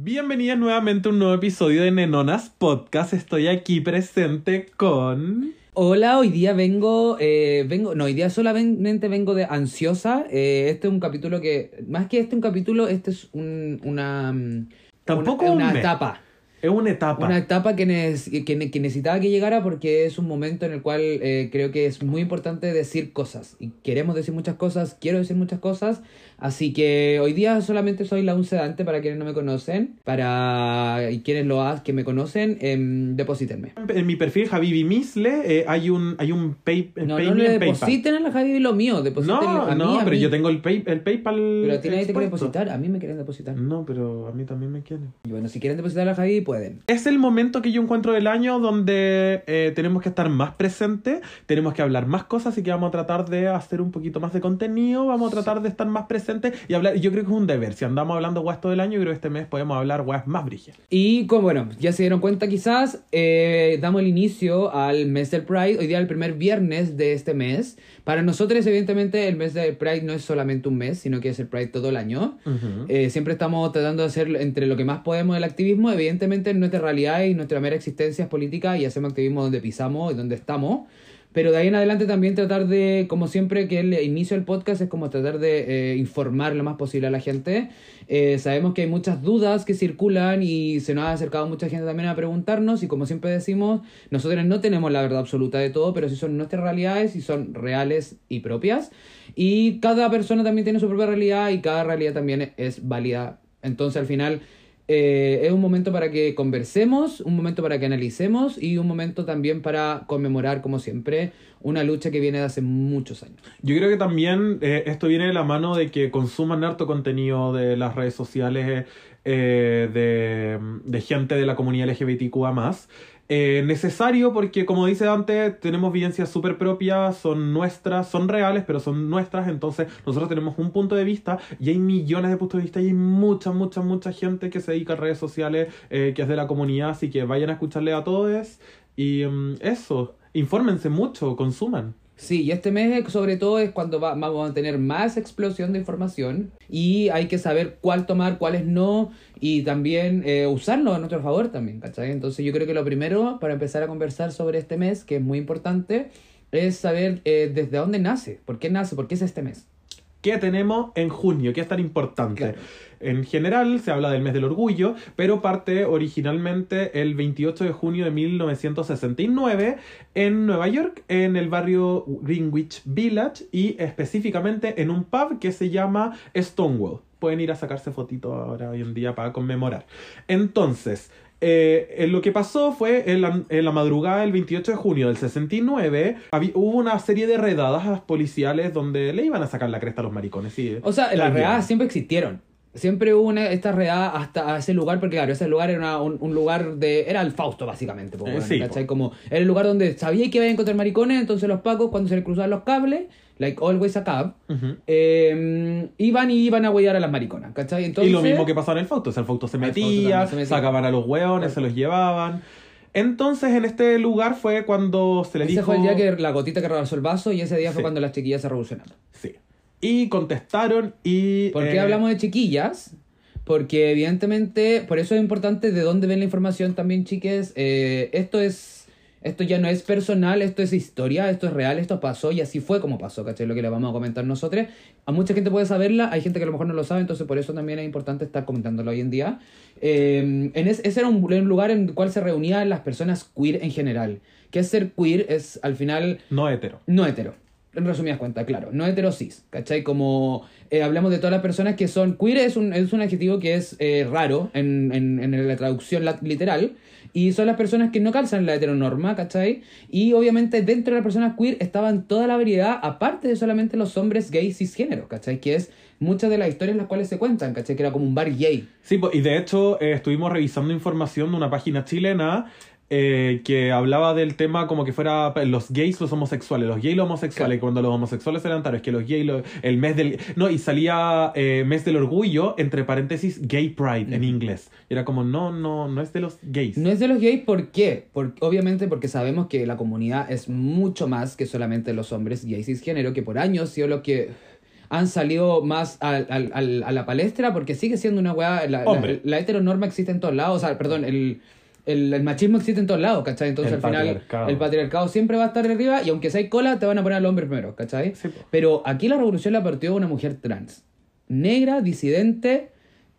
Bienvenidas nuevamente a un nuevo episodio de Nenonas Podcast. Estoy aquí presente con. Hola, hoy día vengo, eh, vengo, no, hoy día solamente vengo de ansiosa. Eh, este es un capítulo que, más que este un capítulo, este es un, una, mm, Tampoco una, un una etapa. Es una etapa. Una etapa que, que necesitaba que llegara porque es un momento en el cual eh, creo que es muy importante decir cosas. Y queremos decir muchas cosas, quiero decir muchas cosas. Así que hoy día solamente soy la un sedante para quienes no me conocen. Para quienes lo hacen, que me conocen, em, deposítenme. En mi perfil, Javibi Misle, eh, hay un, hay un pay, No, pay no me le en PayPal. depositen a la Javi lo mío, depositen No, a mí, no, a pero mí. yo tengo el, pay, el PayPal. Pero a ti nadie te quiere depositar, a mí me quieren depositar. No, pero a mí también me quieren. Y bueno, si quieren depositar a la Javi, pueden. Es el momento que yo encuentro del año donde eh, tenemos que estar más presentes, tenemos que hablar más cosas y que vamos a tratar de hacer un poquito más de contenido, vamos a tratar de estar más presentes y hablar. Yo creo que es un deber. Si andamos hablando guas todo el año, creo que este mes podemos hablar guas más brígidas. Y como bueno, ya se dieron cuenta quizás, eh, damos el inicio al mes del Pride, hoy día el primer viernes de este mes. Para nosotros, evidentemente, el mes del Pride no es solamente un mes, sino que es el Pride todo el año. Eh, siempre estamos tratando de hacer entre lo que más podemos del activismo. Evidentemente, nuestra realidad y nuestra mera existencia es política y hacemos activismo donde pisamos y donde estamos. Pero de ahí en adelante también tratar de, como siempre que el inicio del podcast es como tratar de eh, informar lo más posible a la gente. Eh, sabemos que hay muchas dudas que circulan y se nos ha acercado mucha gente también a preguntarnos y como siempre decimos, nosotros no tenemos la verdad absoluta de todo, pero sí son nuestras realidades y son reales y propias. Y cada persona también tiene su propia realidad y cada realidad también es válida. Entonces al final eh, es un momento para que conversemos, un momento para que analicemos y un momento también para conmemorar, como siempre, una lucha que viene de hace muchos años. Yo creo que también eh, esto viene de la mano de que consuman harto contenido de las redes sociales eh, de, de gente de la comunidad LGBTQA+. Eh, necesario porque, como dice Dante, tenemos vivencias súper propias, son nuestras, son reales, pero son nuestras, entonces nosotros tenemos un punto de vista y hay millones de puntos de vista y hay mucha, mucha, mucha gente que se dedica a redes sociales, eh, que es de la comunidad, así que vayan a escucharle a todos y mm, eso, infórmense mucho, consuman. Sí, y este mes eh, sobre todo es cuando va- vamos a tener más explosión de información y hay que saber cuál tomar, cuáles no y también eh, usarlo a nuestro favor también, ¿cachai? Entonces yo creo que lo primero para empezar a conversar sobre este mes, que es muy importante, es saber eh, desde dónde nace, por qué nace, por qué es este mes. ¿Qué tenemos en junio? ¿Qué es tan importante? Claro. En general se habla del mes del orgullo, pero parte originalmente el 28 de junio de 1969 en Nueva York, en el barrio Greenwich Village y específicamente en un pub que se llama Stonewall. Pueden ir a sacarse fotitos ahora hoy en día para conmemorar. Entonces, eh, eh, lo que pasó fue en la, en la madrugada del 28 de junio del 69, habi- hubo una serie de redadas policiales donde le iban a sacar la cresta a los maricones. Sí, O sea, las redadas siempre existieron. Siempre hubo una, esta redada hasta a ese lugar, porque claro, ese lugar era una- un, un lugar de... Era el Fausto, básicamente. po, Eh, weón, sí, ¿cachai? po. Como era el lugar donde sabía que iba a encontrar maricones, entonces los pacos, cuando se les cruzaban los cables, like always a cab, Ujú. eh, iban y iban a huellar a las mariconas, ¿cachai? Entonces, y lo mismo que pasaba en el Fausto. O sea, el Fausto se metía, se metía. sacaban a los hueones, se los llevaban. Entonces, en este lugar fue cuando se le Ese dijo... fue el día que la gotita que rebasó el vaso y ese día fue cuando las chiquillas se revolucionaron. Sí. Y contestaron y... ¿Por qué eh, hablamos de chiquillas? Porque evidentemente, por eso es importante de dónde ven la información también, chiques. Eh, esto es... Esto ya no es personal, esto es historia, esto es real, esto pasó y así fue como pasó, ¿cachai? Lo que le vamos a comentar nosotros. A mucha gente puede saberla, hay gente que a lo mejor no lo sabe, entonces por eso también es importante estar comentándolo hoy en día. Eh, en es- ese era un, un lugar en el cual se reunían las personas queer en general. Que es ser queer es al final No hetero. no hetero. En resumidas cuentas, claro. No hetero cis. ¿Cachai? Como eh, hablamos de todas las personas que son queer, es un, es un adjetivo que es eh, raro en, en, la traducción literal. Y son las personas que no calzan la heteronorma, ¿cachai? Y obviamente dentro de las personas queer estaban toda la variedad, aparte de solamente los hombres gays cisgénero, ¿cachai? Que es muchas de las historias las cuales se cuentan, ¿cachai? Que era como un bar gay. Sí, po, y de hecho eh, estuvimos revisando información de una página chilena eh, que hablaba del tema como que fuera los gays, los homosexuales, los gays, los homosexuales, Claro. cuando los homosexuales eran taros, que los gays, el mes del... No, y salía eh, mes del orgullo, entre paréntesis, gay pride en inglés. Y era como, no, no, no es de los gays. No es de los gays, ¿por qué? Porque, obviamente porque sabemos que la comunidad es mucho más que solamente los hombres gays cisgénero, que por años sido lo que han salido más al- al- al- a la palestra porque sigue siendo una weá. La, la heteronorma existe en todos lados, o sea, perdón, el, el, el machismo existe en todos lados, ¿cachai? Entonces El al final el patriarcado siempre va a estar arriba y aunque sea cola, te van a poner al hombre primero, ¿cachai? Sí. Pero aquí la revolución la partió una mujer trans, negra, disidente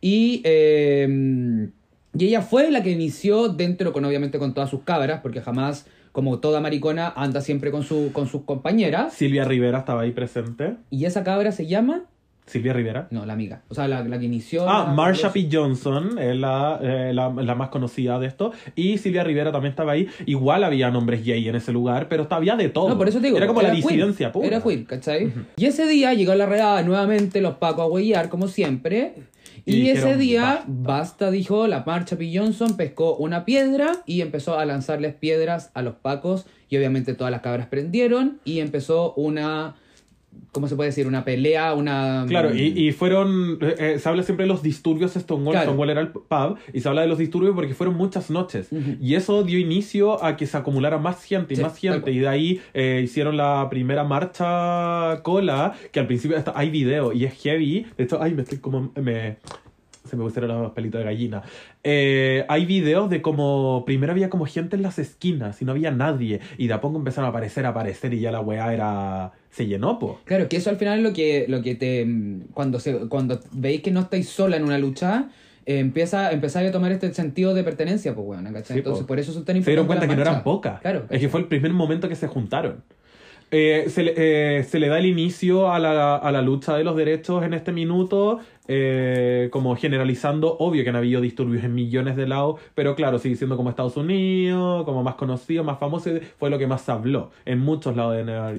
y. eh, y ella fue la que inició dentro, con obviamente con todas sus cabras, porque jamás, como toda maricona, anda siempre con, su, con sus compañeras. Silvia Rivera estaba ahí presente. Y esa cabra se llama. Silvia Rivera. No, la amiga. O sea, la, la que inició. Ah, la- Marsha P. Johnson es la, eh, la, la más conocida de esto. Y Silvia Rivera también estaba ahí. Igual había nombres gay en ese lugar, pero había de todo. No, por eso te digo. Era como la disidencia pura. Era queer, ¿cachai? Y ese día llegó a la redada nuevamente los pacos a huellar, como siempre. Y Y, ese día, "Basta". basta. dijo la marcha P. Johnson, pescó una piedra y empezó a lanzarles piedras a los pacos. Y obviamente todas las cabras prendieron y empezó una. ¿Cómo se puede decir? Una pelea, una. Claro, y, y fueron. eh, eh, se habla siempre de los disturbios de Stonewall. Claro. Stonewall era el pub. Y se habla de los disturbios porque fueron muchas noches. Y eso dio inicio a que se acumulara más gente y Sí, más gente. Y de ahí eh, hicieron la primera marcha cola. Que al principio hasta hay video y es heavy. De hecho, ay, me estoy como. Me, se me pusieron los pelitos de gallina. Eh, hay videos de como primero había como gente en las esquinas y no había nadie. Y de a poco empezaron a aparecer, a aparecer y ya la weá era. se llenó, po. Claro, que eso al final es lo que, lo que te. mm, Cuando, se, cuando veis que no estáis sola en una lucha, eh, empieza, empezáis a tomar este sentido de pertenencia, pues bueno, ¿cachai? Sí, Entonces, po. por eso son tan Se dieron importantes cuenta que no eran pocas. Claro. Es que fue el primer momento que se juntaron. Eh, se, le, eh, se le da el inicio a la, a la lucha de los derechos en este minuto, eh, como generalizando, obvio que han habido disturbios en millones de lados, pero claro, sigue siendo como Estados Unidos, como más conocido, más famoso, fue lo que más se habló. En muchos lados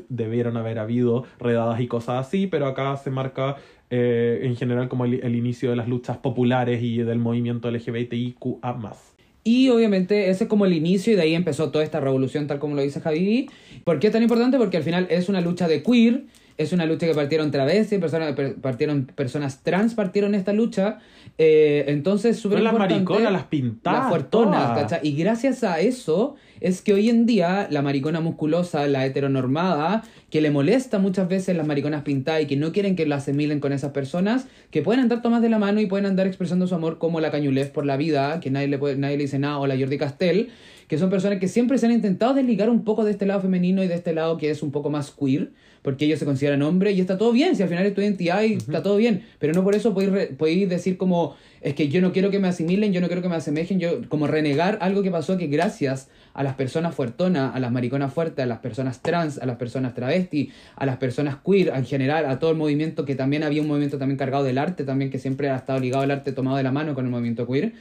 debieron haber habido redadas y cosas así, pero acá se marca eh, en general como el, el inicio de las luchas populares y del movimiento LGBTIQA+. Y obviamente ese es como el inicio y de ahí empezó toda esta revolución tal como lo dice Javi. ¿Por qué es tan importante? Porque al final es una lucha de queer, es una lucha que partieron travestis, personas, per- partieron personas trans, partieron esta lucha. Eh, entonces, súper las mariconas, las pintadas, Las fuertonas. ¿cachai? Y gracias a eso es que hoy en día la maricona musculosa, la heteronormada, que le molesta muchas veces las mariconas pintadas y que no quieren que la asimilen con esas personas, que pueden andar tomadas de la mano y pueden andar expresando su amor como la cañulez por la vida, que nadie le, puede- nadie le dice nada, o la Jordi Castell, que son personas que siempre se han intentado desligar un poco de este lado femenino y de este lado que es un poco más queer, porque ellos se consideran hombres y está todo bien, si al final es tu identidad y está todo bien, pero no por eso podéis, re- podéis decir como, es que yo no quiero que me asimilen, yo no quiero que me asemejen, yo como renegar algo que pasó que gracias a las personas fuertonas, a las mariconas fuertes, a las personas trans, a las personas travesti, a las personas queer en general, a todo el movimiento que también había un movimiento también cargado del arte, también que siempre ha estado ligado al arte tomado de la mano con el movimiento queer.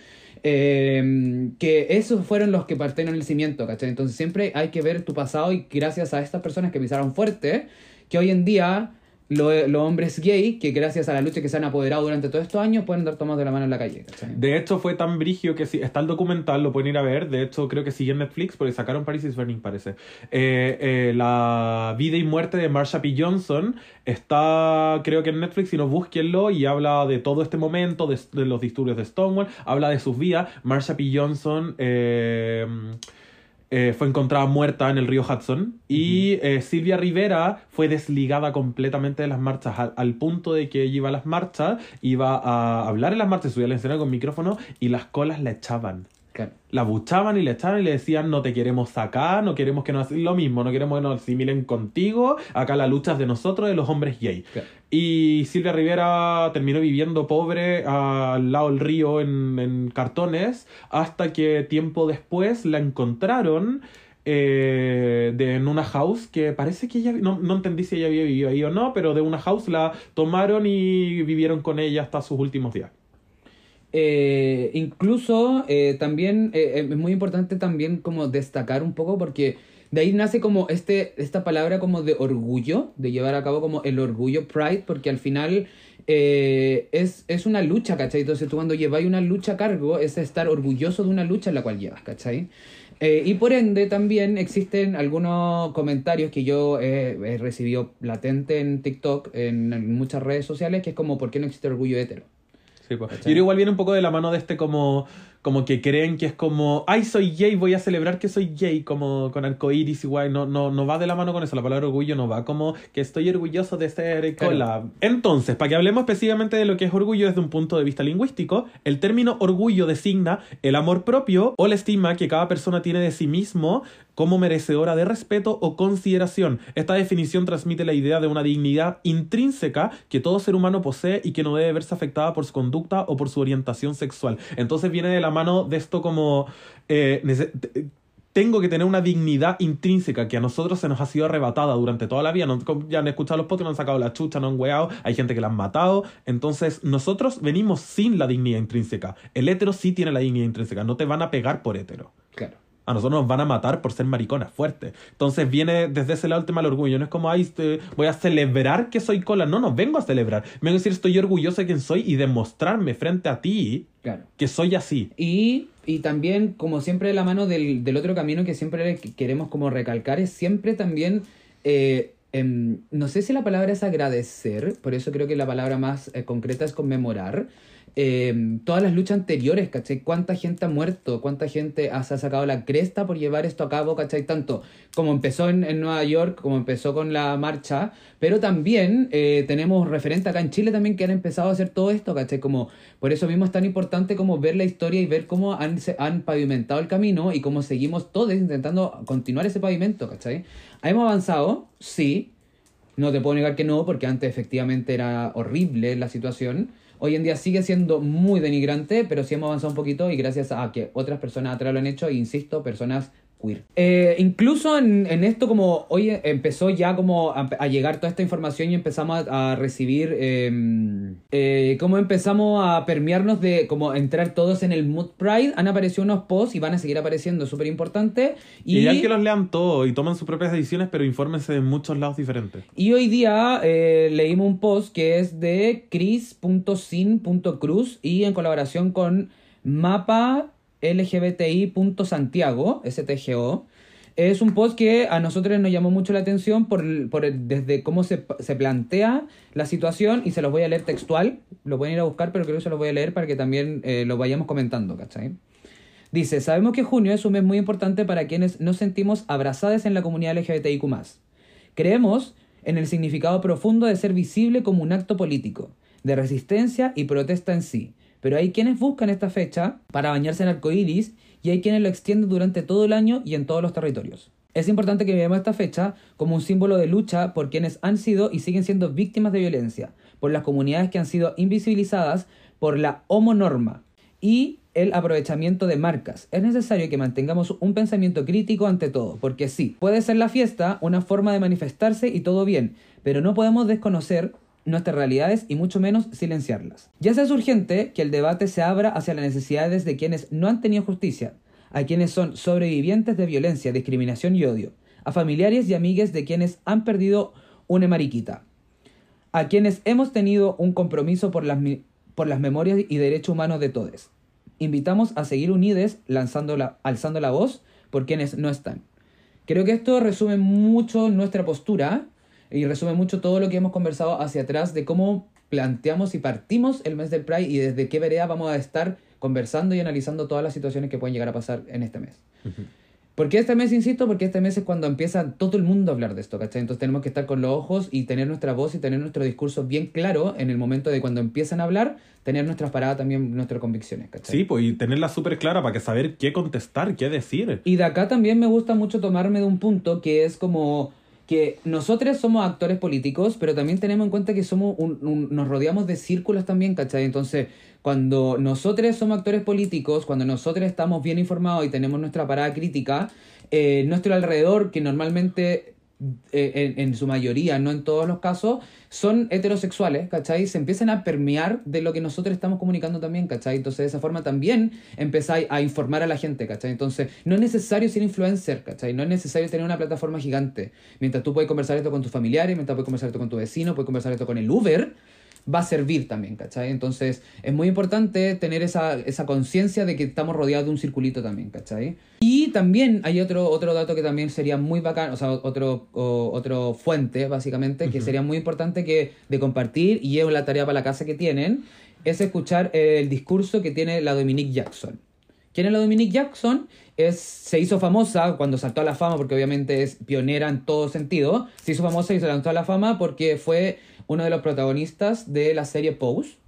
eh, que esos fueron los que partieron el cimiento, ¿cachai? Entonces siempre hay que ver tu pasado y gracias a estas personas que pisaron fuerte, que hoy en día lo- los hombres gay, que gracias a la lucha que se han apoderado durante todos estos años, pueden dar tomados de la mano en la calle. De hecho, fue tan brigio que si, está el documental, lo pueden ir a ver. De hecho, creo que sigue en Netflix porque sacaron Paris is Burning, parece. Eh, eh, la vida y muerte de Marsha P. Johnson está, creo que en Netflix, si no, búsquenlo y habla de todo este momento, de, de los disturbios de Stonewall, habla de sus vidas. Marsha P. Johnson. eh, eh, fue encontrada muerta en el río Hudson y eh, Silvia Rivera fue desligada completamente de las marchas al, al punto de que ella iba a las marchas, iba a hablar en las marchas, subía al escenario con micrófono y las colas la echaban. La buchaban y le echaban y le decían no te queremos acá, no queremos que nos hagan lo mismo, no queremos que nos asimilen contigo, acá la lucha es de nosotros, de los hombres gay. Y Silvia Rivera terminó viviendo pobre al lado del río en, en cartones hasta que tiempo después la encontraron eh, de, en una house que parece que ella, no, no entendí si ella había vivido ahí o no, pero de una house la tomaron y vivieron con ella hasta sus últimos días. Eh, incluso eh, también eh, es muy importante también como destacar un poco porque de ahí nace como este, esta palabra como de orgullo, de llevar a cabo como el orgullo pride, porque al final es, es una lucha, ¿cachai? Entonces tú cuando lleváis una lucha a cargo es estar orgulloso de una lucha en la cual llevas, ¿cachai? Y por ende también existen algunos comentarios que yo he recibido latente en TikTok, en, en muchas redes sociales, que es como, ¿por qué no existe orgullo hetero? Sí, pues. ¿Cachai? Y igual viene un poco de la mano de este como, como que creen que es como, ay, soy gay, voy a celebrar que soy gay, como con arcoiris igual, no, no, no va de la mano con eso, la palabra orgullo no va como que estoy orgulloso de ser cola. Entonces, para que hablemos específicamente de lo que es orgullo desde un punto de vista lingüístico, el término orgullo designa el amor propio o la estima que cada persona tiene de sí mismo como merecedora de respeto o consideración. Esta definición transmite la idea de una dignidad intrínseca que todo ser humano posee y que no debe verse afectada por su conducta o por su orientación sexual. Entonces viene de la mano de esto como... Eh, tengo que tener una dignidad intrínseca que a nosotros se nos ha sido arrebatada durante toda la vida. ya han escuchado los podcasts, no han sacado la chucha, no han weado, hay gente que la han matado. Entonces, nosotros venimos sin la dignidad intrínseca. El hétero sí tiene la dignidad intrínseca, no te van a pegar por hétero. Claro a nosotros nos van a matar por ser mariconas fuertes. Entonces viene desde ese lado el tema del orgullo. No es como, ay, este, voy a celebrar que soy cola. No, no, vengo a celebrar. Vengo a decir, estoy orgulloso de quién soy y demostrarme frente a ti que soy así. Y, y también, como siempre, la mano del, del, otro camino que siempre queremos como recalcar es siempre también... Eh, em, no sé si la palabra es agradecer, por eso creo que la palabra más eh, concreta es conmemorar, eh, todas las luchas anteriores, ¿cachai? ¿Cuánta gente ha muerto? ¿Cuánta gente ha, se ha sacado la cresta por llevar esto a cabo, ¿cachai? Tanto como empezó en, en Nueva York, como empezó con la marcha, pero también eh, tenemos referentes acá en Chile también que han empezado a hacer todo esto, ¿cachai? Como, por eso mismo es tan importante como ver la historia y ver cómo han, se, han pavimentado el camino y cómo seguimos todos intentando continuar ese pavimento, ¿cachai? ¿Hemos avanzado? Sí. No te puedo negar que no, porque antes efectivamente era horrible la situación Hoy en día sigue siendo muy denigrante, pero sí hemos avanzado un poquito y gracias a que otras personas atrás lo han hecho, insisto, personas queer. Eh, incluso en, en, esto como hoy empezó ya como a, llegar toda esta información y empezamos a, recibir em, eh, como empezamos a permearnos de como entrar todos en el Mood Pride han aparecido unos posts y van a seguir apareciendo súper importante y, ya que los lean todos y toman sus propias decisiones pero infórmense de muchos lados diferentes y hoy día eh, leímos un post que es de chris.sin.cruz y en colaboración con mapa LGBTI.santiago, STGO. Es un post que a nosotros nos llamó mucho la atención por, por desde cómo se, se, plantea la situación y se los voy a leer textual. Lo pueden ir a buscar, pero creo que se los voy a leer para que también eh, lo vayamos comentando, ¿cachai? Dice, sabemos que junio es un mes muy importante para quienes nos sentimos abrazadas en la comunidad LGBTIQ+. Creemos en el significado profundo de ser visible como un acto político, de resistencia y protesta en sí, pero hay quienes buscan esta fecha para bañarse en arcoíris y hay quienes lo extienden durante todo el año y en todos los territorios. Es importante que veamos esta fecha como un símbolo de lucha por quienes han sido y siguen siendo víctimas de violencia, por las comunidades que han sido invisibilizadas por la homonorma y el aprovechamiento de marcas. Es necesario que mantengamos un pensamiento crítico ante todo, porque sí, puede ser la fiesta una forma de manifestarse y todo bien, pero no podemos desconocer nuestras realidades y mucho menos silenciarlas. Ya sea es urgente que el debate se abra hacia las necesidades de quienes no han tenido justicia, a quienes son sobrevivientes de violencia, discriminación y odio, a familiares y amigues de quienes han perdido una mariquita, a quienes hemos tenido un compromiso por las, por las memorias y derechos humanos de todos. Invitamos a seguir unides lanzando la, alzando la voz por quienes no están. Creo que esto resume mucho nuestra postura y resume mucho todo lo que hemos conversado hacia atrás de cómo planteamos y partimos el mes del Pride y desde qué vereda vamos a estar conversando y analizando todas las situaciones que pueden llegar a pasar en este mes. ¿Por qué este mes, insisto? Porque este mes es cuando empieza todo el mundo a hablar de esto, ¿cachai? Entonces tenemos que estar con los ojos y tener nuestra voz y tener nuestro discurso bien claro en el momento de cuando empiezan a hablar, tener nuestras paradas también, nuestras convicciones, ¿cachai? Sí, pues y tenerla súper clara para que saber qué contestar, qué decir. Y de acá también me gusta mucho tomarme de un punto que es como que nosotros somos actores políticos, pero también tenemos en cuenta que somos nos rodeamos de círculos también, ¿cachai? Entonces, cuando nosotros somos actores políticos, cuando nosotros estamos bien informados y tenemos nuestra parada crítica, eh, nuestro alrededor, que normalmente eh, en, su mayoría, no en todos los casos, son heterosexuales, ¿cachai? Se empiezan a permear de lo que nosotros estamos comunicando también, ¿cachai? Entonces de esa forma también empezáis a informar a la gente, ¿cachai? Entonces no es necesario ser influencer, ¿cachai? No es necesario tener una plataforma gigante. Mientras tú puedes conversar esto con tus familiares, mientras puedes conversar esto con tu vecino, puedes conversar esto con el Uber, va a servir también, ¿cachai? Entonces es muy importante tener esa, esa conciencia de que estamos rodeados de un circulito también, ¿cachai? Y también hay otro, otro dato que también sería muy bacán, o sea, otro, otro fuente, básicamente, que sería muy importante que de compartir y llevo la tarea para la casa que tienen, es escuchar el discurso que tiene la Dominique Jackson. ¿Quién es la Dominique Jackson? Es, se hizo famosa cuando saltó a la fama, porque obviamente es pionera en todo sentido. Se hizo famosa y se lanzó a la fama porque fue uno de los protagonistas de la serie Pose.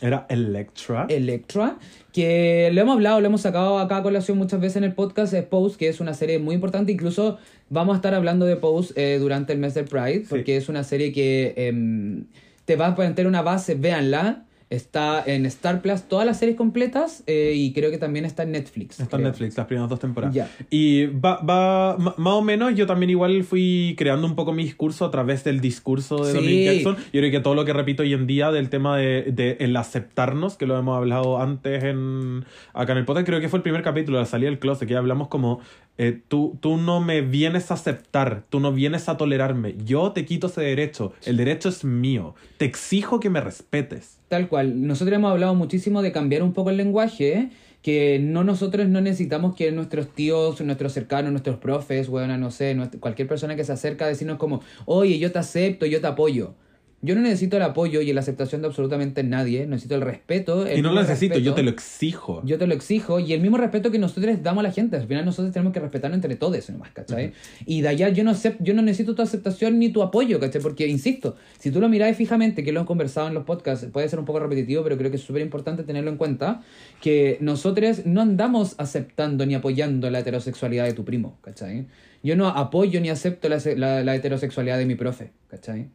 Era Electra. Electra, que lo hemos hablado, lo hemos sacado acá a colación muchas veces en el podcast, es Pose, que es una serie muy importante, incluso vamos a estar hablando de Pose eh, durante el mes del Pride, porque es una serie que em, te va a plantear una base, véanla, está en Star Plus, todas las series completas, eh, y creo que también está en Netflix. Está en. Netflix las primeras dos temporadas. Y va, va, más o menos, yo también igual fui creando un poco mi discurso a través del discurso de Sí. Dominic Jackson. Yo creo que todo lo que repito hoy en día del tema de, de el aceptarnos, que lo hemos hablado antes en acá en el podcast, creo que fue el primer capítulo, la salida del closet, que ya hablamos como eh, tú, tú no me vienes a aceptar, tú no vienes a tolerarme, yo te quito ese derecho, el derecho es mío, te exijo que me respetes. Tal cual. Nosotros hemos hablado muchísimo de cambiar un poco el lenguaje, que no nosotros no necesitamos que nuestros tíos, nuestros cercanos, nuestros profes, bueno, no sé, cualquier persona que se acerca a decirnos como, oye, yo te acepto, yo te apoyo. Yo no necesito el apoyo y la aceptación de absolutamente nadie, necesito el respeto. el y no lo necesito, yo te lo exijo. Yo te lo exijo y el mismo respeto que nosotros damos a la gente. Al final nosotros tenemos que respetarnos entre todos nomás, ¿cachai? Y de allá yo no, yo no necesito tu aceptación ni tu apoyo, ¿cachai? Porque, insisto, si tú lo miras fijamente, que lo hemos conversado en los podcasts, puede ser un poco repetitivo, pero creo que es súper importante tenerlo en cuenta, que nosotros no andamos aceptando ni apoyando la heterosexualidad de tu primo, ¿cachai? Yo no apoyo ni acepto la, la- la heterosexualidad de mi profe, ¿cachai?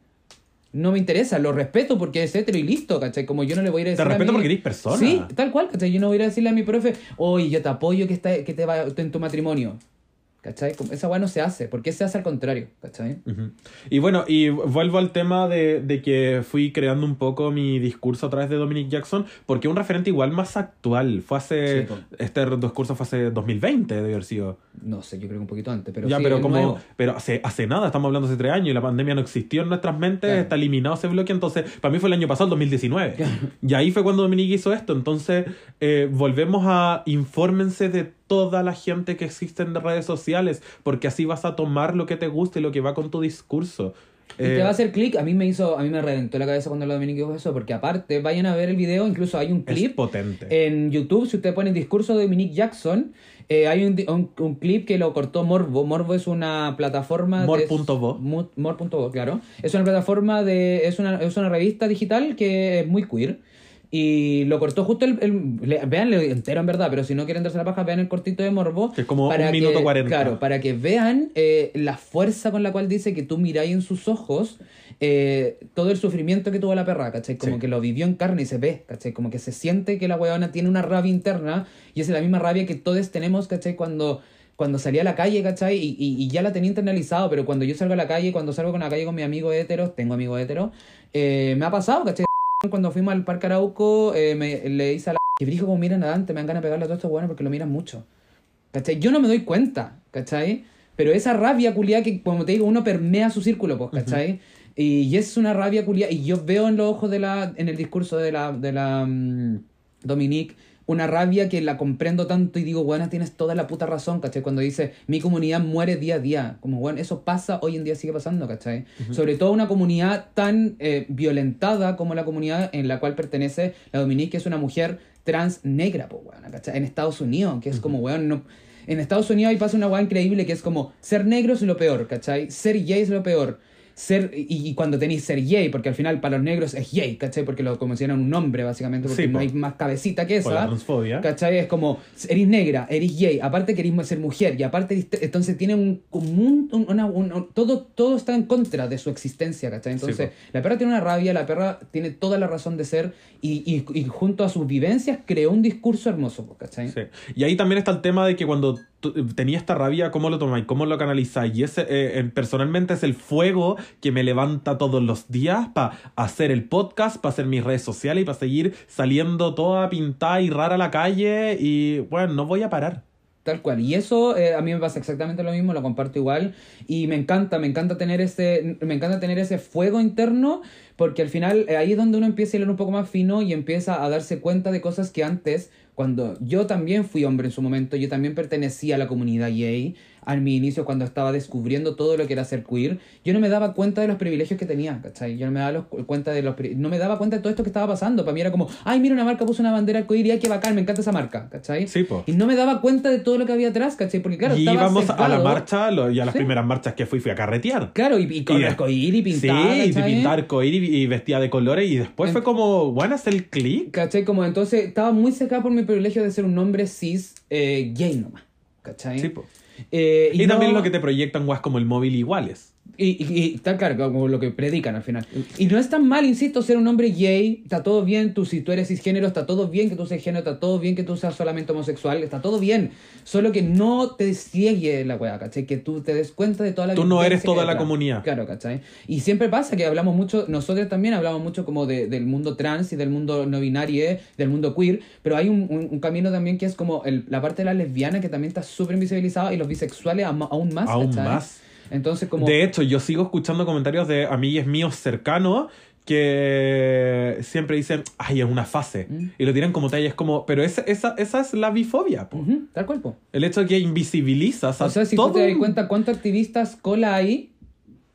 No me interesa, lo respeto porque es hetero y listo, ¿cachai? Como yo no le voy a ir a Te decir a respeto mi- porque eres persona. Sí, tal cual, ¿cachai? Yo no voy a ir a decirle a mi profe, oye, yo te apoyo que, está, que te va en tu matrimonio. ¿Cachai? Como- Esa weá no se hace. ¿Por qué se hace al contrario? ¿Cachai? Y bueno, y vuelvo al tema de, de que fui creando un poco mi discurso a través de Dominic Jackson, porque un referente igual más actual. Fue hace. Sí, este discurso fue hace 2020, debe haber sido. No sé, yo creo que un poquito antes, pero ya, sí, pero como. nuevo. Pero hace, hace nada, estamos hablando hace tres años y la pandemia no existió en nuestras mentes, Claro. está eliminado ese bloque. Entonces, para mí fue el año pasado, el 2019. Y ahí fue cuando Dominic hizo esto. Entonces, eh, volvemos a. Infórmense de toda la gente que existe en redes sociales, porque así vas a tomar lo que te gusta y lo que va con tu discurso. Y Eh, te va a hacer clic, a mí me hizo, a mí me reventó la cabeza cuando lo Dominique dijo eso, porque aparte, vayan a ver el video, incluso hay un es clip potente. en YouTube, si usted pone discurso de Dominique Jackson, eh, hay un, un, un clip que lo cortó Morbo. Morbo es una plataforma... de- Mor.bo. Mor.bo, claro. Es una plataforma de... Es una, es una revista digital que es muy queer. Y lo cortó justo el... el le- véanlo entero en verdad, pero si no quieren darse la paja, vean el cortito de Morbo. Que es como para un minuto que- 40. Claro, para que vean eh, la fuerza con la cual dice que tú miráis en sus ojos eh, todo el sufrimiento que tuvo la perra, ¿cachai? Como Sí. que lo vivió en carne y se ve, ¿cachai? Como que se siente que la weona tiene una rabia interna y es la misma rabia que todos tenemos, ¿cachai? Cuando, cuando salí a la calle, ¿cachai? Y, y, y ya la tenía internalizado, pero cuando yo salgo a la calle, cuando salgo con la calle con mi amigo hetero, tengo amigos hetero, eh, me ha pasado, ¿cachai? Cuando fuimos al Parque Arauco, eh, me, le hice a la... Que brijo como miran a Dante, me dan ganas de pegarle a todos estos buenos porque lo miran mucho. ¿Cachai? Yo no me doy cuenta, ¿cachai? Pero esa rabia culiada que, como te digo, uno permea su círculo, pues, ¿cachai? y, y es una rabia culiada. Y yo veo en los ojos de la, en el discurso de la, de la mm, Dominique, una rabia que la comprendo tanto y digo, bueno, tienes toda la puta razón, ¿cachai? Cuando dice, mi comunidad muere día a día. Como, bueno, eso pasa, hoy en día sigue pasando, ¿cachai? Sobre todo una comunidad tan eh, violentada como la comunidad en la cual pertenece la Dominique, que es una mujer trans negra, pues, weón, ¿cachai? En Estados Unidos, que es como, weón, no... En Estados Unidos ahí pasa una weá increíble que es como, ser negro es lo peor, ¿cachai? Ser gay es lo peor. Ser, y, y cuando tenéis ser gay, porque al final para los negros es gay, ¿cachai? Porque lo consideran un nombre, básicamente, porque Sí, no po. hay más cabecita que Por la esa. transfobia. ¿Cachai? Es como, eres negra, eres gay, aparte querés ser mujer, y aparte, entonces tiene un común, un- una, un- un- todo, todo está en contra de su existencia, ¿cachai? Entonces, la perra tiene una rabia, la perra tiene toda la razón de ser, y, y, y junto a sus vivencias creó un discurso hermoso, ¿cachai? Sí. Y ahí también está el tema de que cuando tenía esta rabia, ¿cómo lo tomáis? ¿Cómo lo canalizáis? Y ese, eh, eh, personalmente, es el fuego que me levanta todos los días para hacer el podcast, para hacer mis redes sociales y para seguir saliendo toda pintada y rara a la calle. Y bueno, no voy a parar. Tal cual. Y eso eh, a mí me pasa exactamente lo mismo, lo comparto igual. Y me encanta, me encanta tener ese, me encanta tener ese fuego interno, porque al final eh, ahí es donde uno empieza a ir un poco más fino y empieza a darse cuenta de cosas que antes, cuando yo también fui hombre en su momento, yo también pertenecía a la comunidad gay, a mi inicio cuando estaba descubriendo todo lo que era ser queer, yo no me daba cuenta de los privilegios que tenía, ¿cachai? Yo no me daba los- cuenta de los no me daba cuenta de todo esto que estaba pasando. Para mí era como, ay, mira una marca puso una bandera queer y ay, qué bacán, me encanta esa marca, ¿cachai? Sí, po. Y no me daba cuenta de todo lo que había atrás, ¿cachai? Porque claro, y estaba íbamos a la marcha, lo- y a las Sí. primeras marchas que fui, fui a carretear. Claro, y, y con Y arcoíris y pintar, Sí, y ¿cachai? pintar arcoíris y, y vestida de colores. Y después fue como, bueno, hacer el clic. ¿Cachai? Como entonces estaba muy secada por mi privilegio de ser un hombre cis eh, gay nomás. ¿Cachai? Sí, po. Eh, Y, no- también lo que te proyectan guas como el móvil iguales. Y, y, y está claro, como lo que predican al final. Y no es tan mal, insisto, ser un hombre gay. Está todo bien. Tú, si tú eres cisgénero, está todo bien que tú seas género. Está todo bien que tú seas solamente homosexual. Está todo bien. Solo que no te ciegue la weá, ¿cachai? Que tú te des cuenta de toda la Tú no eres toda la comunidad. Claro, ¿cachai? Y siempre pasa que hablamos mucho, nosotros también hablamos mucho como de- del mundo trans y del mundo no binario, del mundo queer, pero hay un, un- un camino también que es como el- la parte de la lesbiana que también está súper invisibilizada y los bisexuales aún más. Aún ¿cachai? más. Entonces, como. De hecho, yo sigo escuchando comentarios de amigues míos cercanos que siempre dicen, ay, es una fase. Mm. Y lo tiran como talla. Es como, pero esa, esa, esa es la bifobia. po. Tal cual, po. El hecho de que invisibilizas a O sea, si todo tú te das cuenta cuántos activistas cola hay,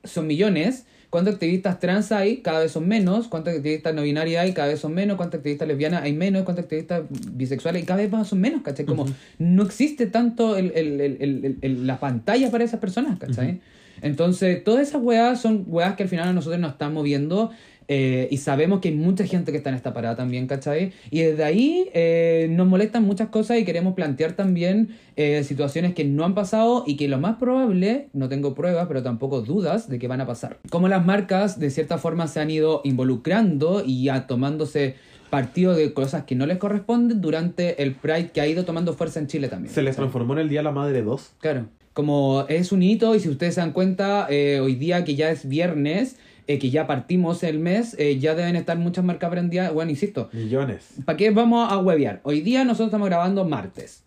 son millones. ¿Cuántos activistas trans hay? Cada vez son menos. ¿Cuántos activistas no binarios hay? Cada vez son menos. ¿Cuántos activistas lesbianas hay menos? ¿Cuántos activistas bisexuales hay? Cada vez más son menos, ¿cachai? Como no existe tanto el, el- el- el- el- el- la pantalla para esas personas, ¿cachai? Entonces, todas esas weas son weas que al final a nosotros nos están moviendo. Eh, y sabemos que hay mucha gente que está en esta parada también, ¿cachai? Y desde ahí eh, nos molestan muchas cosas y queremos plantear también eh, situaciones que no han pasado y que lo más probable, no tengo pruebas, pero tampoco dudas de que van a pasar. Como las marcas de cierta forma se han ido involucrando y ya tomándose partido de cosas que no les corresponden durante el Pride que ha ido tomando fuerza en Chile también. Se les transformó en el Día de la Madre 2. Claro. Como es un hito y si ustedes se dan cuenta, eh, hoy día que ya es viernes, eh, que ya partimos el mes, eh, ya deben estar muchas marcas prendidas. Bueno, insisto, Millones. ¿para qué vamos a huevear? Hoy día nosotros estamos grabando martes.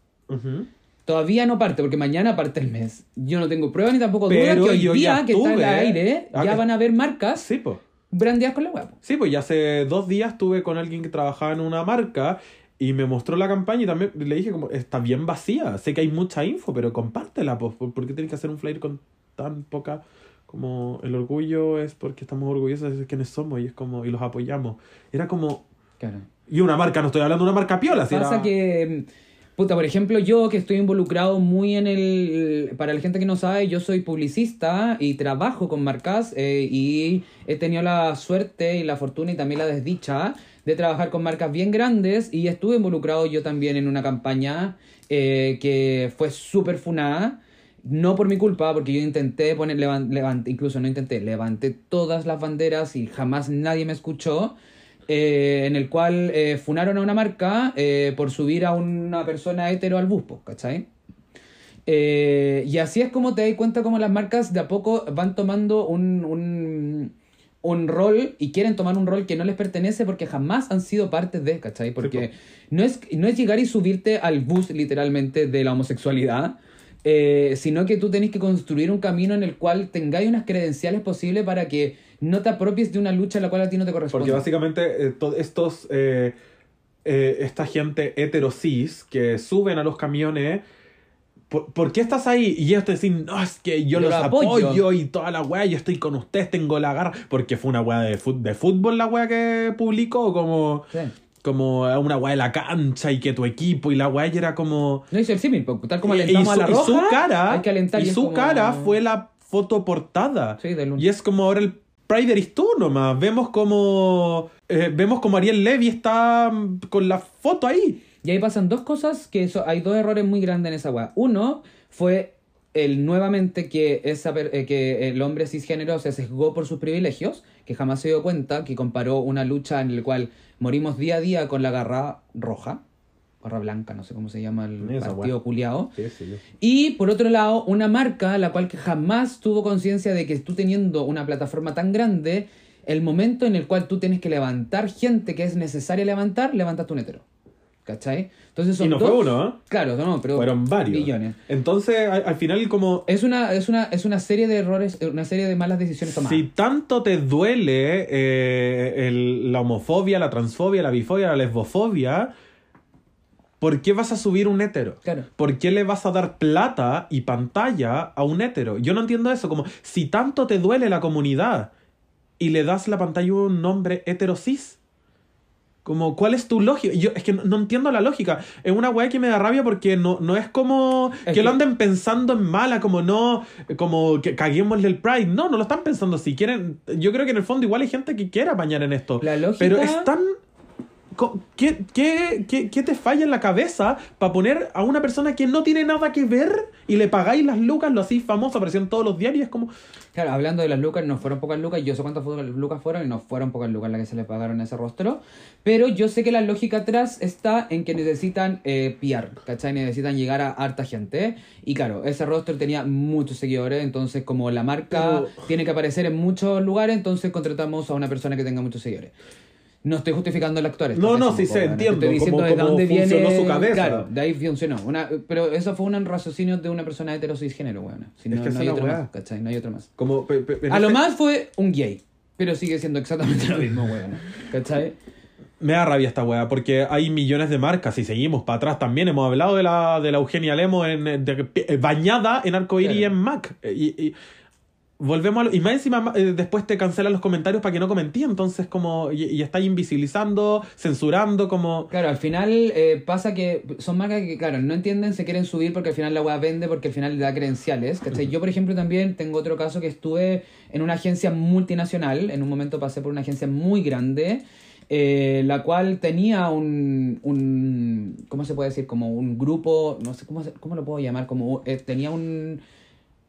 Todavía no parte, porque mañana parte el mes. Yo no tengo pruebas ni tampoco dudas que hoy día que está en el tuve- aire, Ah, ya van a haber marcas Sí, pues. brandeadas con la huevo. Sí, pues ya hace dos días estuve con alguien que trabajaba en una marca y me mostró la campaña y también le dije como, está bien vacía, sé que hay mucha info, pero compártela, pues, ¿por por qué tienes que hacer un flyer con tan poca... Como el orgullo es porque estamos orgullosos de quienes somos y es como, y los apoyamos. Era como, Claro. y una marca, no estoy hablando de una marca piola, si Pasa era- que, puta, por ejemplo, yo que estoy involucrado muy en el... Para la gente que no sabe, yo soy publicista y trabajo con marcas eh, y he tenido la suerte y la fortuna y también la desdicha de trabajar con marcas bien grandes y estuve involucrado yo también en una campaña eh, que fue súper funada. No por mi culpa, porque yo intenté poner, levan- levant- incluso no intenté, levanté todas las banderas y jamás nadie me escuchó eh, en el cual eh, funaron a una marca eh, por subir a una persona hetero al bus, po, ¿cachai? Y así es como te das cuenta como las marcas de a poco van tomando un, un, un rol y quieren tomar un rol que no les pertenece porque jamás han sido parte de, ¿cachai? Porque no es, no es llegar y subirte al bus literalmente de la homosexualidad, eh, sino que tú tenés que construir un camino en el cual tengáis unas credenciales posibles para que no te apropies de una lucha a la cual a ti no te corresponde. Porque básicamente eh, to- estos, eh, eh, esta gente heterosis que suben a los camiones, ¿por, por qué estás ahí? Y ellos te dicen, no, es que yo, Yo los apoyo. apoyo. y toda la weá, yo estoy con ustedes, tengo la garra. Porque fue una weá de fútbol la weá que publicó, como, Sí. Como una weá de la cancha y que tu equipo y la weá y era como... No hice el símil, tal como y, y alentamos su, a la y roja, su cara, hay que alentar y su como- cara fue la foto portada. Sí, del Y es como ahora el Pride eres tú nomás. Vemos como. eh, vemos como Ariel Levy está mm, con la foto ahí. Y ahí pasan dos cosas que hay dos errores muy grandes en esa weá. Uno fue el nuevamente que, esa, eh, que el hombre cisgénero se sesgó por sus privilegios, que jamás se dio cuenta, que comparó una lucha en la cual morimos día a día con la garra roja, garra blanca, no sé cómo se llama el Esa partido culiao. Y por otro lado, una marca la cual que jamás tuvo conciencia de que tú teniendo una plataforma tan grande, el momento en el cual tú tienes que levantar gente que es necesaria levantar, levantas tu netero. ¿Cachai? Entonces son Y no dos- fue uno, ¿eh? Claro, no, pero Fueron varios. billones. Entonces, al, al final, como. Es una, es, una, es una serie de errores, una serie de malas decisiones tomadas. Si tanto te duele eh, el- la homofobia, la transfobia, la bifobia, la lesbofobia, ¿por qué vas a subir un hétero? Claro. ¿Por qué le vas a dar plata y pantalla a un hétero? Yo no entiendo eso, como si tanto te duele la comunidad y le das la pantalla a un nombre hetero cis. Como, ¿cuál es tu lógica? Yo es que no, no entiendo la lógica. Es una weá que me da rabia porque no, no es como Es que, lo anden pensando en mala, como no, como que caguémosle el Pride. No, no lo están pensando. Si quieren, yo creo que en el fondo igual hay gente que quiere apañar en esto. La lógica- Pero es tan. ¿Qué, qué, qué, qué te falla en la cabeza para poner a una persona que no tiene nada que ver y le pagáis las lucas, lo hacéis famoso, apareció en todos los diarios? Es como. Claro, hablando de las lucas, no fueron pocas lucas, yo sé cuántas lucas fueron y no fueron pocas lucas las que se le pagaron a ese rostro, pero yo sé que la lógica atrás está en que necesitan eh, PR, ¿cachai? Necesitan llegar a harta gente y claro, ese rostro tenía muchos seguidores, entonces como la marca Pero- tiene que aparecer en muchos lugares, entonces contratamos a una persona que tenga muchos seguidores. No estoy justificando el esto, No, no, sí sé, po, weón. entiendo, Estoy diciendo de dónde funcionó viene. su cabeza. Claro, de ahí funcionó. Una, pero eso fue un raciocinio de una persona hetero cisgénero, weón. Si Es no, que no hay es otro weá. más, ¿cachai? No hay otro más. como pe- pe- en A lo este- más fue un gay, pero sigue siendo exactamente lo mismo, weón. ¿Cachai? Me da rabia esta weá, porque hay millones de marcas y seguimos para atrás también. Hemos hablado de la, de la Eugenia Lemo en, de- eh, bañada en arcoíris Claro. en Mac. Eh, Y, y volvemos a lo- Y más encima eh, después te cancelan los comentarios para que no comentí. Entonces, como. Y, y estáis invisibilizando, censurando, como. Claro, al final eh, pasa que son marcas que, claro, no entienden, se quieren subir porque al final la weá vende, porque al final le da credenciales. ¿cachai? Yo, por ejemplo, también tengo otro caso que estuve en una agencia multinacional. En un momento pasé por una agencia muy grande. eh, la cual tenía un, un ¿cómo se puede decir? como un grupo no sé cómo, cómo lo puedo llamar como eh, tenía un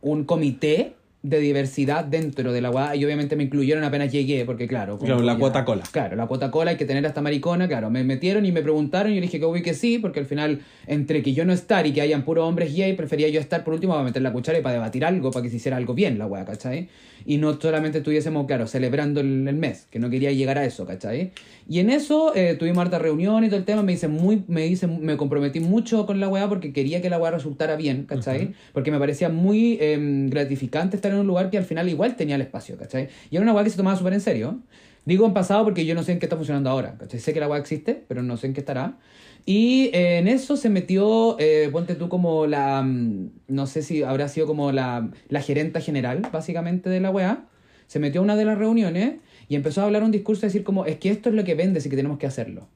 un comité de diversidad dentro de la UA y obviamente me incluyeron apenas llegué porque claro Claro, la ya- cuota cola. claro la cuota cola hay que tener hasta maricona claro me metieron y me preguntaron y yo dije que obvio que sí porque al final entre que yo no estar y que hayan puros hombres gay prefería yo estar por último para meter la cuchara y para debatir algo para que se hiciera algo bien la weá ¿cachai? y no solamente estuviésemos claro celebrando el, el mes que no quería llegar a eso ¿cachai? y en eso eh, tuvimos harta reunión y todo el tema me hice muy me hice me comprometí mucho con la weá porque quería que la weá resultara bien ¿cachai? porque me parecía muy em, gratificante estar en un lugar que al final igual tenía el espacio ¿cachai? y era una weá que se tomaba súper en serio Digo en pasado porque yo no sé en qué está funcionando ahora. ¿cachai? Sé que la weá existe, pero no sé en qué estará. Y eh, en eso se metió, eh, ponte tú como la, mm, no sé si habrá sido como la, la gerenta general, básicamente, de la weá. Se metió a una de las reuniones y empezó a hablar un discurso de decir como, es que esto es lo que vende, así que tenemos que hacerlo.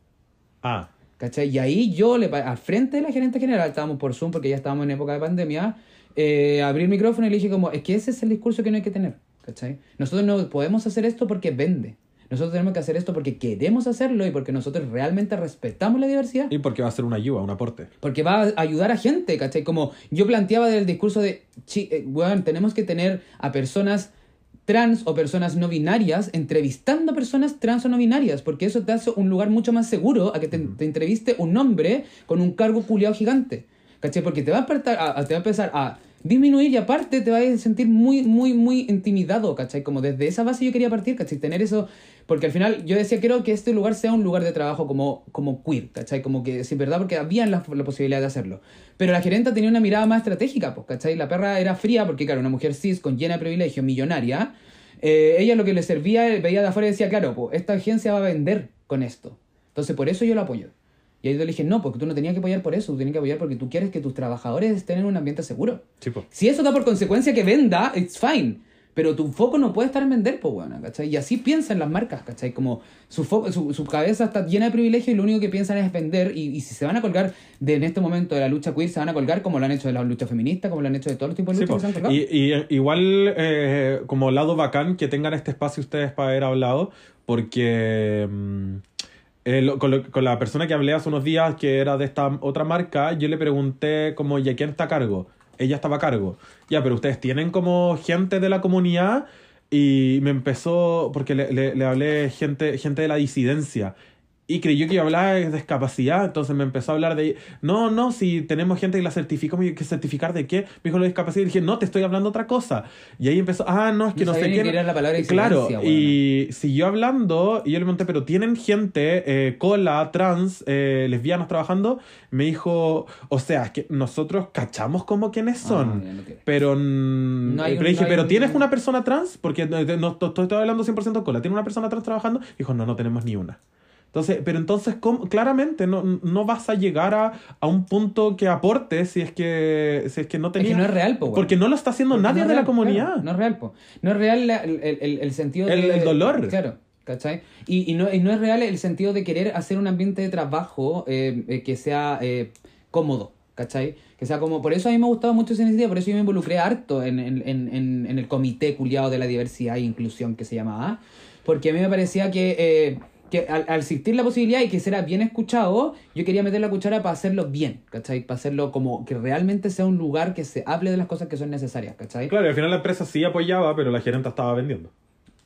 Ah, ¿Cachai? Y ahí yo, le, al frente de la gerente general, estábamos por Zoom porque ya estábamos en época de pandemia, eh, abrí el micrófono y le dije como, es que ese es el discurso que no hay que tener, ¿cachai? Nosotros no podemos hacer esto porque vende. Nosotros tenemos que hacer esto porque queremos hacerlo y porque nosotros realmente respetamos la diversidad. y porque va a ser una ayuda, un aporte. Porque va a ayudar a gente, ¿cachai? Como yo planteaba del discurso de, chi, eh, tenemos que tener a personas trans o personas no binarias entrevistando a personas trans o no binarias, porque eso te hace un lugar mucho más seguro a que te, te entreviste un hombre con un cargo culiado gigante, ¿cachai? Porque te va a, apertar- a- te va a empezar a disminuir y aparte te vas a sentir muy, muy, muy intimidado, ¿cachai? Como desde esa base yo quería partir, ¿cachai? Tener eso, porque al final yo decía, quiero que este lugar sea un lugar de trabajo como, como queer, ¿cachai? Como que, sí, ¿verdad? Porque había la, la posibilidad de hacerlo. Pero la gerenta tenía una mirada más estratégica, pues, ¿cachai? La perra era fría porque, claro, una mujer cis con llena de privilegio, millonaria, eh, ella lo que le servía, veía de afuera y decía, claro, pues, esta agencia va a vender con esto. Entonces, por eso yo lo apoyo. Y ahí yo le dije, no, porque tú no tenías que apoyar por eso, tú tenías que apoyar porque tú quieres que tus trabajadores estén en un ambiente seguro. Si eso da por consecuencia que venda, it's fine. Pero tu foco no puede estar en vender, pues, bueno, ¿cachai? Y así piensan las marcas, ¿cachai? Como su, fo- su, su cabeza está llena de privilegio y lo único que piensan es vender. Y, y si se van a colgar de en este momento de la lucha queer, se van a colgar como lo han hecho de la lucha feminista, como lo han hecho de todos los tipos de luchas que se han colgado. y, y, eh, igual eh, como lado bacán que tengan este espacio ustedes para haber hablado, porque mm, eh, con, lo- con la persona que hablé hace unos días, que era de esta otra marca, yo le pregunté como, ¿y a quién está a cargo? Ella estaba a cargo. Ya, pero ustedes tienen como gente de la comunidad y me empezó, porque le, le, le hablé gente, gente de la disidencia. Y creyó que yo hablaba de discapacidad, entonces me empezó a hablar de, no, no, si tenemos gente que la certificó, ¿qué certificar de qué? Me dijo la discapacidad y dije, no, te estoy hablando otra cosa. Y ahí empezó, ah, no, es que No no, sé qué. era la palabra Claro, disidencia, y siguió hablando y yo le pregunté, pero ¿tienen gente eh, cola, trans, eh, lesbianas trabajando? Me dijo, o sea, es que nosotros cachamos como quiénes son. Ah, no quiere. Pero, No hay pero un- dije, no hay ¿pero un- tienes una persona trans? Porque no, no- estoy hablando 100% cola. ¿Tiene una persona trans trabajando? Dijo, no, no tenemos ni una. Entonces, pero entonces, ¿cómo? claramente no, no vas a llegar a, a un punto que aporte si es que, si es que no Es tenías... que no es real, po. Porque no lo está haciendo Porque nadie no es de la comunidad. claro, no es real, po. No es real la- el, el- el sentido El- de... el dolor. Claro, ¿cachai? Y, y, no, y no es real el sentido de querer hacer un ambiente de trabajo eh, eh, que sea eh, cómodo, ¿cachai? Que sea como... Por eso a mí me ha gustado mucho esa iniciativa, por eso yo me involucré harto en, en, en, en- en el comité culiado de la diversidad e inclusión que se llamaba. Porque a mí me parecía que... que al, al existir la posibilidad y que será bien escuchado, yo quería meter la cuchara para hacerlo bien, ¿cachai? Para hacerlo como que realmente sea un lugar que se hable de las cosas que son necesarias, ¿cachai? Claro, y al final la empresa sí apoyaba, pero la gerente estaba vendiendo.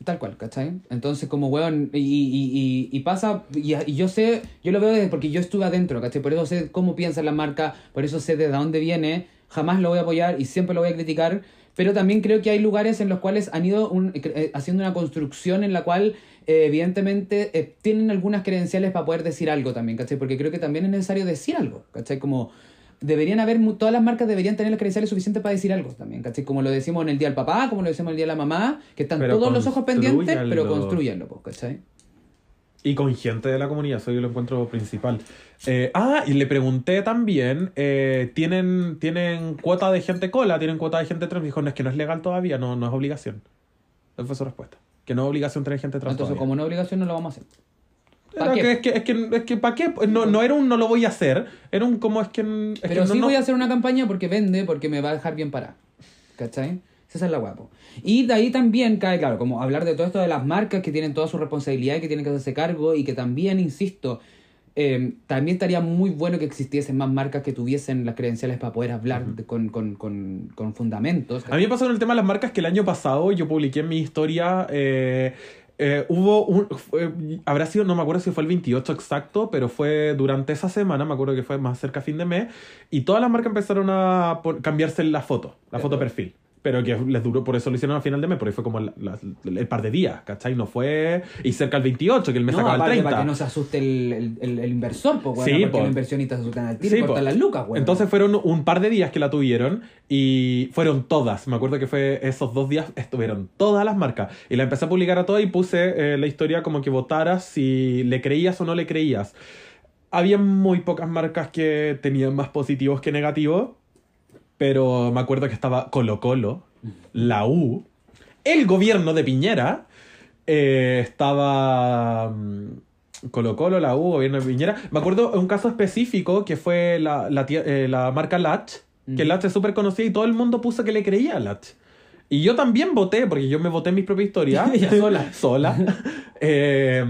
Tal cual, ¿cachai? Entonces, como, weón, y, y, y, y pasa, y, yo sé, yo lo veo desde porque yo estuve adentro, ¿cachai? Por eso sé cómo piensa la marca, por eso sé desde dónde viene, jamás lo voy a apoyar y siempre lo voy a criticar, pero también creo que hay lugares en los cuales han ido un- eh, haciendo una construcción en la cual, eh, evidentemente, eh, tienen algunas credenciales para poder decir algo también, ¿cachai? Porque creo que también es necesario decir algo, ¿cachai? Como deberían haber, todas las marcas deberían tener las credenciales suficientes para decir algo también, ¿cachai? Como lo decimos en el Día del Papá, como lo decimos en el Día de la Mamá, que están Pero todos los ojos pendientes, pero construyanlo. construyanlo, pues, ¿cachai? Y con gente de la comunidad, eso yo lo encuentro principal. Eh, ah, y le pregunté también, eh, ¿tienen, ¿tienen cuota de gente cola? ¿Tienen cuota de gente trans? Me dijo, no, es que no es legal todavía, no, no es obligación. Esa fue su respuesta. Que no es obligación tener gente trans Entonces, todavía. como no obligación, no lo vamos a hacer. Era que, es que, es que, es que ¿para qué? No, no era un no lo voy a hacer, era un como es que... Es Pero que no, sí no- voy a hacer una campaña porque vende, porque me va a dejar bien parada. ¿Cachai? Esa es la guapo. Y de ahí también cae, claro, como hablar de todo esto de las marcas que tienen toda su responsabilidad y que tienen que hacerse cargo y que también, insisto, eh, también estaría muy bueno que existiesen más marcas que tuviesen las credenciales para poder hablar de- con, con, con, con fundamentos. A mí me pasó con el tema de las marcas que el año pasado yo publiqué en mi historia. eh, eh, hubo un. fue- habrá sido, no me acuerdo si fue el 28 exacto, pero fue durante esa semana, me acuerdo que fue más cerca a fin de mes. Y todas las marcas empezaron a cambiarse la foto, la foto perfil. Pero que les duró, por eso lo hicieron a final de mes, porque fue como la- la- el par de días, ¿cachai? No fue. Y cerca al 28, que el mes No, acaba el aparte, 30. para que no se asuste el, el, el- el inversor, pues, Sí, porque po. los inversionistas se asustan al tiro Sí, y po. cortan las lucas, weón. Entonces fueron un par de días que la tuvieron y fueron todas. Me acuerdo que fue esos dos días estuvieron todas las marcas. Y la empecé a publicar a todas y puse eh, la historia como que votaras si le creías o no le creías. Había muy pocas marcas que tenían más positivos que negativos. Pero me acuerdo que estaba Colo Colo, la U, el gobierno de Piñera, eh, estaba mm, Colo Colo, la U, gobierno de Piñera. Me acuerdo un caso específico que fue la, la, eh, la marca Latch, que. Latch es súper conocida y todo el mundo puso que le creía a Latch. Y yo también voté, porque yo me voté en mi propia historia. Sola. sola. Eh,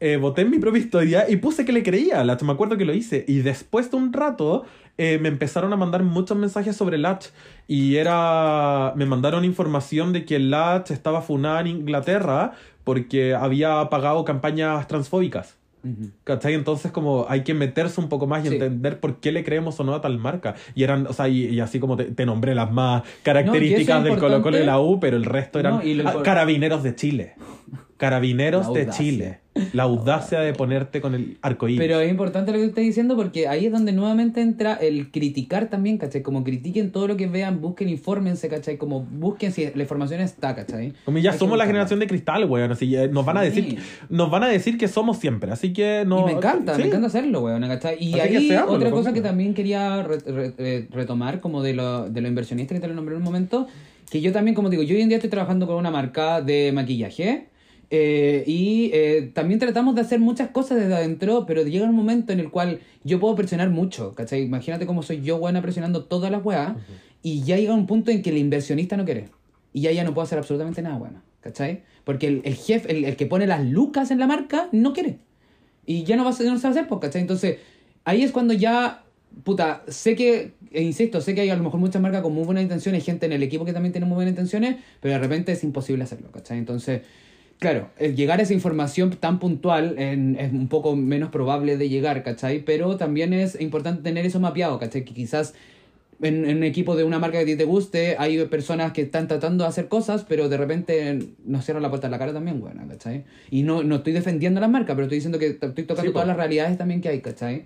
eh, voté en mi propia historia y puse que le creía a Latch. Me acuerdo que lo hice. Y después de un rato eh, me empezaron a mandar muchos mensajes sobre Latch. Y era. Me mandaron información de que Latch estaba funada en Inglaterra porque había pagado campañas transfóbicas. ¿Cachai? Entonces como hay que meterse un poco más y Sí. entender por qué le creemos o no a tal marca. Y eran, o sea, y, y así como te, te nombré las más características del Colo Colo y la U, pero el resto eran No, y lo ah, carabineros de Chile. Carabineros de. Chile. La audacia de ponerte con el arcoíris. Pero es importante lo que estás diciendo porque ahí es donde nuevamente entra el criticar también, ¿cachai? Como critiquen todo lo que vean, busquen, infórmense, ¿cachai? Como busquen si la información está, ¿cachai? Como ya Hay somos la generación de cristal, weón. Así eh, nos van a decir, nos van a decir que somos siempre. Así que no. y me encanta, Sí. me encanta hacerlo, weón, ¿cachai? Y Así que ahí seámoslo, otra cosa que también quería re- re- eh, retomar como de lo, de lo inversionista que te lo nombré en un momento, que yo también, como digo, yo hoy en día estoy trabajando con una marca de maquillaje eh, y eh, también tratamos de hacer muchas cosas desde adentro, pero llega un momento en el cual yo puedo presionar mucho, ¿cachai? Imagínate cómo soy yo, buena, presionando todas las weas y ya llega un punto en que el inversionista no quiere y ya ya no puedo hacer absolutamente nada bueno, ¿cachai? Porque el, el jefe, el, el que pone las lucas en la marca, no quiere. Y ya no va a, no se va a hacer, pues, ¿cachai? Entonces, ahí es cuando ya, puta, sé que, e insisto, sé que hay a lo mejor muchas marcas con muy buenas intenciones, gente en el equipo que también tiene muy buenas intenciones, pero de repente es imposible hacerlo, ¿cachai? Entonces, claro, el llegar a esa información tan puntual en- es un poco menos probable de llegar, ¿cachai? Pero también es importante tener eso mapeado, ¿cachai? Que quizás en, en un equipo de una marca que a ti te guste, hay personas que están tratando de hacer cosas, pero de repente nos cierran la puerta en la cara también, bueno, ¿cachai? Y no, no estoy defendiendo a las marcas, pero estoy diciendo que estoy tocando Sí, todas las realidades también que hay, ¿cachai?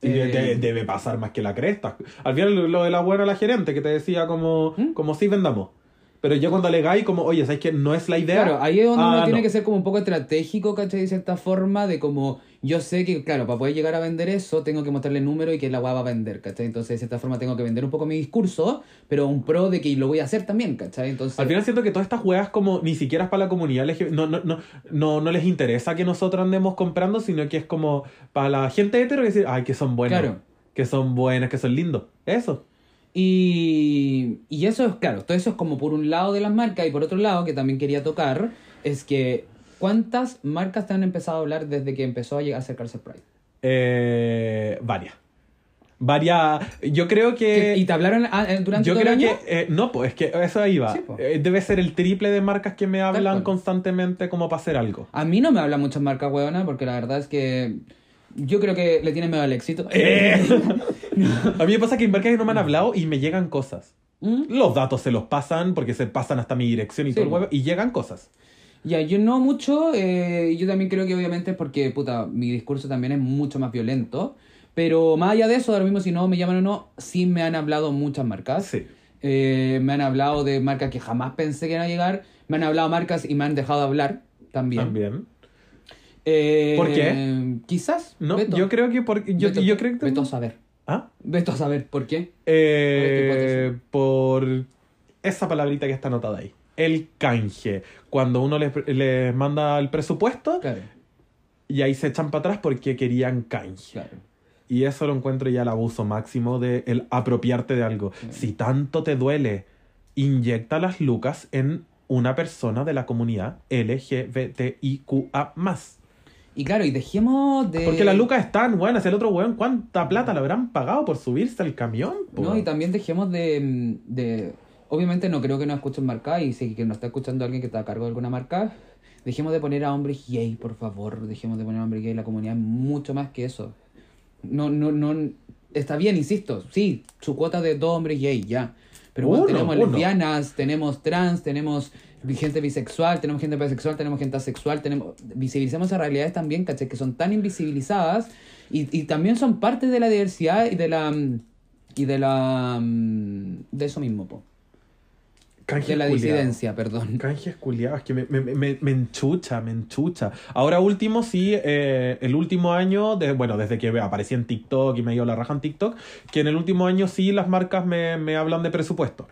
Y de- Eh, de- debe pasar más que la cresta. Al final lo de la buena la gerente que te decía como, ¿Mm? como sí vendamos. Pero ya cuando alegáis como, oye, ¿sabes que no es la idea? Claro, ahí es donde Ah, uno tiene no. que ser como un poco estratégico, ¿cachai? De cierta forma, de como yo sé que, claro, para poder llegar a vender eso, tengo que mostrarle número y que la weá va a vender, ¿cachai? Entonces, de cierta forma, tengo que vender un poco mi discurso, pero un pro de que lo voy a hacer también, ¿cachai? Entonces, Al final siento que todas estas juegas como ni siquiera es para la comunidad LGBT, no, no, no, no, no les interesa que nosotros andemos comprando, sino que es como para la gente hetero que decir, ay, que son buenos, Claro. que son buenas, que son lindos. Eso. Y, y eso es, claro, todo eso es como por un lado de las marcas y por otro lado que también quería tocar es que ¿cuántas marcas te han empezado a hablar desde que empezó a llegar a acercarse Pride? Eh, varias. Varias. Yo creo ¿Qué- que. ¿Y te hablaron ah, eh, durante Yo todo creo el año? que. eh, no, pues es que eso ahí va. Sí, po. Eh, debe ser el triple de marcas que me hablan constantemente como para hacer algo. A mí no me hablan muchas marcas, huevona, porque la verdad es que yo creo que le tienen miedo al éxito. Eh. A mí me pasa que hay marcas que no me han hablado y me llegan cosas. ¿Mm? Los datos se los pasan porque se pasan hasta mi dirección y Sí, todo el huevo y llegan cosas. Ya, yo no mucho, eh, yo también creo que obviamente es porque, puta, mi discurso también es mucho más violento, pero más allá de eso, ahora mismo si no me llaman o no, sí me han hablado muchas marcas. Sí. Eh, me han hablado de marcas que jamás pensé que iban a llegar, me han hablado marcas y me han dejado hablar también. También. Eh, ¿Por qué? Quizás. No, yo creo que porque yo, creo que a saber. ¿Ah? Veto a saber, ¿por qué? Eh, por esa palabrita que está anotada ahí. El canje. Cuando uno les, les manda el presupuesto Claro, y ahí se echan para atrás porque querían canje. claro. Y eso lo encuentro ya el abuso máximo de el apropiarte de algo. Si tanto te duele, inyecta las lucas en una persona de la comunidad LGBTIQA+. Y claro, y dejemos de... Porque las lucas están buenas. El otro weón, ¿cuánta plata le habrán pagado por subirse al camión? po? No, y también dejemos de, de... Obviamente no creo que nos escuchen marca y si que nos está escuchando alguien que está a cargo de alguna marca, dejemos de poner a hombres gay, por favor. Dejemos de poner a hombres gay. La comunidad es mucho más que eso. No, no, no... Está bien, insisto. Sí, su cuota de dos hombres gay, ya. Pero bueno, tenemos uno. lesbianas, tenemos trans, tenemos gente bisexual, tenemos gente bisexual, tenemos gente asexual, tenemos... Visibilicemos esas realidades también, ¿cachai? Que son tan invisibilizadas y, y también son parte de la diversidad y de la... mm, Y de la... mm, De eso mismo, po. Canjes De la disidencia, perdón. Canjes culiados, que me, me, me, me enchucha, me enchucha. Ahora último, sí, eh, el último año, de, bueno, desde que aparecí en TikTok y me dio la raja en TikTok, que en el último año sí las marcas me, me hablan de presupuesto.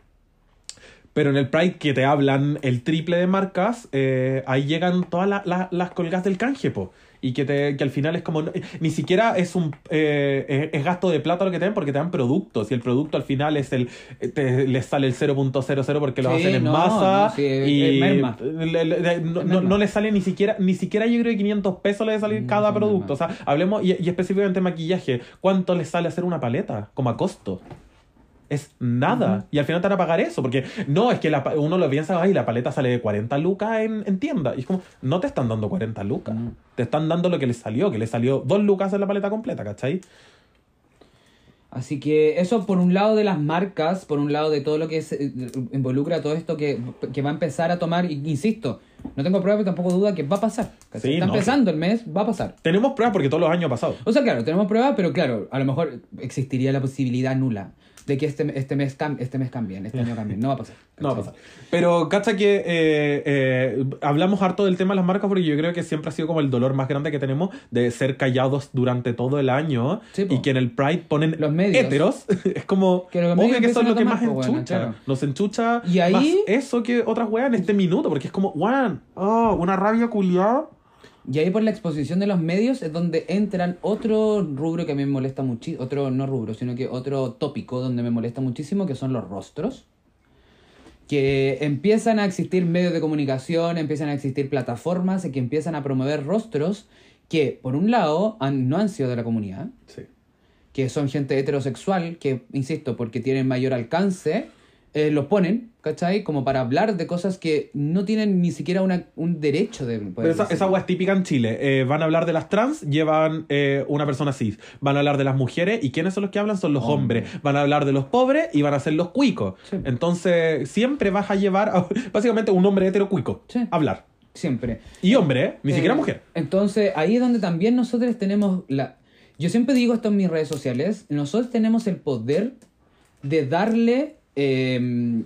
Pero en el Pride que te hablan el triple de marcas, eh, ahí llegan todas la- la- las colgas del canje, po. Y que, te, que al final es como... Ni siquiera es un eh, es, es gasto de plata lo que te dan porque te dan productos. Y el producto al final es el... Te, les sale el 0.00 porque lo Sí, hacen en no, masa. no, sí, y merma. le- le- le- no, merma. no le sale ni siquiera... Ni siquiera yo creo que 500 pesos le debe salir Mm, cada producto. O sea, hablemos... Y, y específicamente maquillaje. ¿Cuánto les sale hacer una paleta? Como a costo. Es nada. Y al final te van a pagar eso. Porque no, es que la uno lo piensa, ay, la paleta sale de 40 lucas en, en tienda. Y es como, no te están dando 40 lucas. Te están dando lo que les salió, que les salió 2 lucas en la paleta completa, ¿cachai? Así que eso por un lado de las marcas, por un lado de todo lo que se- eh, involucra todo esto que, que va a empezar a tomar, insisto, no tengo pruebas, pero tampoco duda que va a pasar. Sí, Está no, empezando el mes, va a pasar. Tenemos pruebas porque todos los años han pasado. O sea, claro, tenemos pruebas, pero claro, a lo mejor existiría la posibilidad nula de que este, este, mes, este mes cambien, este año cambien. No va a pasar. No va a ¿cachai? pasar. Pero, cacha que eh, eh, hablamos harto del tema de las marcas porque yo creo que siempre ha sido como el dolor más grande que tenemos de ser callados durante todo el año Sí, y que en el Pride ponen Los medios. héteros. es como, Que obvio que eso es lo que más po, bueno, enchucha. claro. Nos enchucha Y ahí- más eso que otras weas en este minuto porque es como, weón, oh, una rabia culiada. Y ahí por la exposición de los medios es donde entran otro rubro que a mí me molesta muchísimo, otro no rubro, sino que otro tópico donde me molesta muchísimo, que son los rostros. Que empiezan a existir medios de comunicación, empiezan a existir plataformas y que empiezan a promover rostros que, por un lado, han- no han sido de la comunidad, Sí. que son gente heterosexual, que, insisto, porque tienen mayor alcance, eh, los ponen, ¿cachai? Como para hablar de cosas que no tienen ni siquiera una, un derecho de poder Pero esa, wea es típica en Chile. Eh, van a hablar de las trans, llevan eh, una persona cis. Van a hablar de las mujeres, ¿y quiénes son los que hablan? Son los Hombre. hombres. Van a hablar de los pobres y van a ser los cuicos. Sí. Entonces, siempre vas a llevar a, básicamente un hombre hetero cuico Sí. a hablar. Siempre. Y hombre, ¿eh? ni siquiera mujer. Entonces, ahí es donde también nosotros tenemos la... Yo siempre digo esto en mis redes sociales, nosotros tenemos el poder de darle... eh,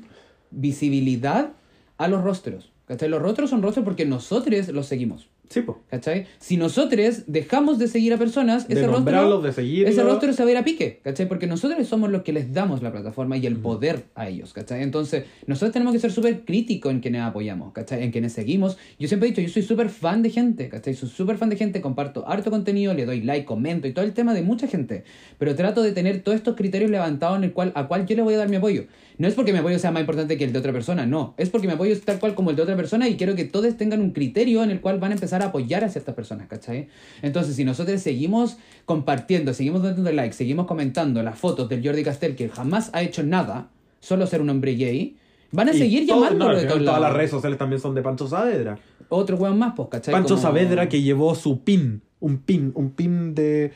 visibilidad a los rostros. ¿Cachai? Los rostros son rostros porque nosotros los seguimos. Sí, po. ¿Cachai? Si nosotros dejamos de seguir a personas, De ese rostro, de ese rostro se va a ir a pique, ¿cachai? Porque nosotros somos los que les damos la plataforma y el poder a ellos, ¿cachai? Entonces, nosotros tenemos que ser súper críticos en quienes apoyamos, ¿cachai? En quienes seguimos. Yo siempre he dicho, yo soy súper fan de gente, ¿cachai? Soy súper fan de gente, comparto harto contenido, le doy like, comento y todo el tema de mucha gente. Pero trato de tener todos estos criterios levantados en el cual, a cual yo le voy a dar mi apoyo. No es porque mi apoyo sea más importante que el de otra persona, no. Es porque mi apoyo es tal cual como el de otra persona y quiero que todos tengan un criterio en el cual van a empezar a apoyar a ciertas personas, ¿cachai? Entonces, si nosotros seguimos compartiendo, seguimos dando like, seguimos comentando las fotos del Jordi Castell que jamás ha hecho nada, solo ser un hombre gay, van a Y seguir todo- llamándolo no, de todos Todas lados. las redes sociales también son de Pancho Saavedra. Otro weón más, pues, ¿cachai? Pancho Como Saavedra que llevó su pin, un pin, un pin de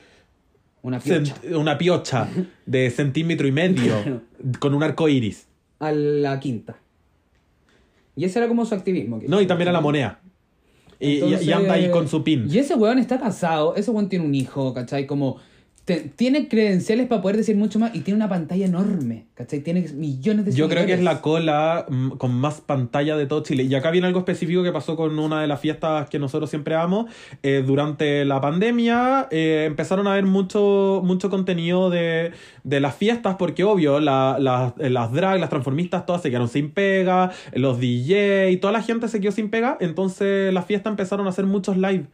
Una piocha. una piocha de centímetro y medio con un arco iris. A la quinta. Y ese era como su activismo. que- No, y también a la moneda. Y, y- y Entonces, anda ahí con su pin. Y ese weón está casado, ese weón tiene un hijo, ¿cachai? Como tiene credenciales para poder decir mucho más y tiene una pantalla enorme, ¿cachai? Tiene millones de Yo creo que es la cola mm, con más pantalla de todo Chile. Y acá viene algo específico que pasó con una de las fiestas que nosotros siempre amamos. Eh, durante la pandemia eh, empezaron a haber mucho, mucho contenido de, de las fiestas porque, obvio, la- la- las drag, las transformistas, todas se quedaron sin pega, los DJ, toda la gente se quedó sin pega. Entonces las fiestas empezaron a hacer muchos live.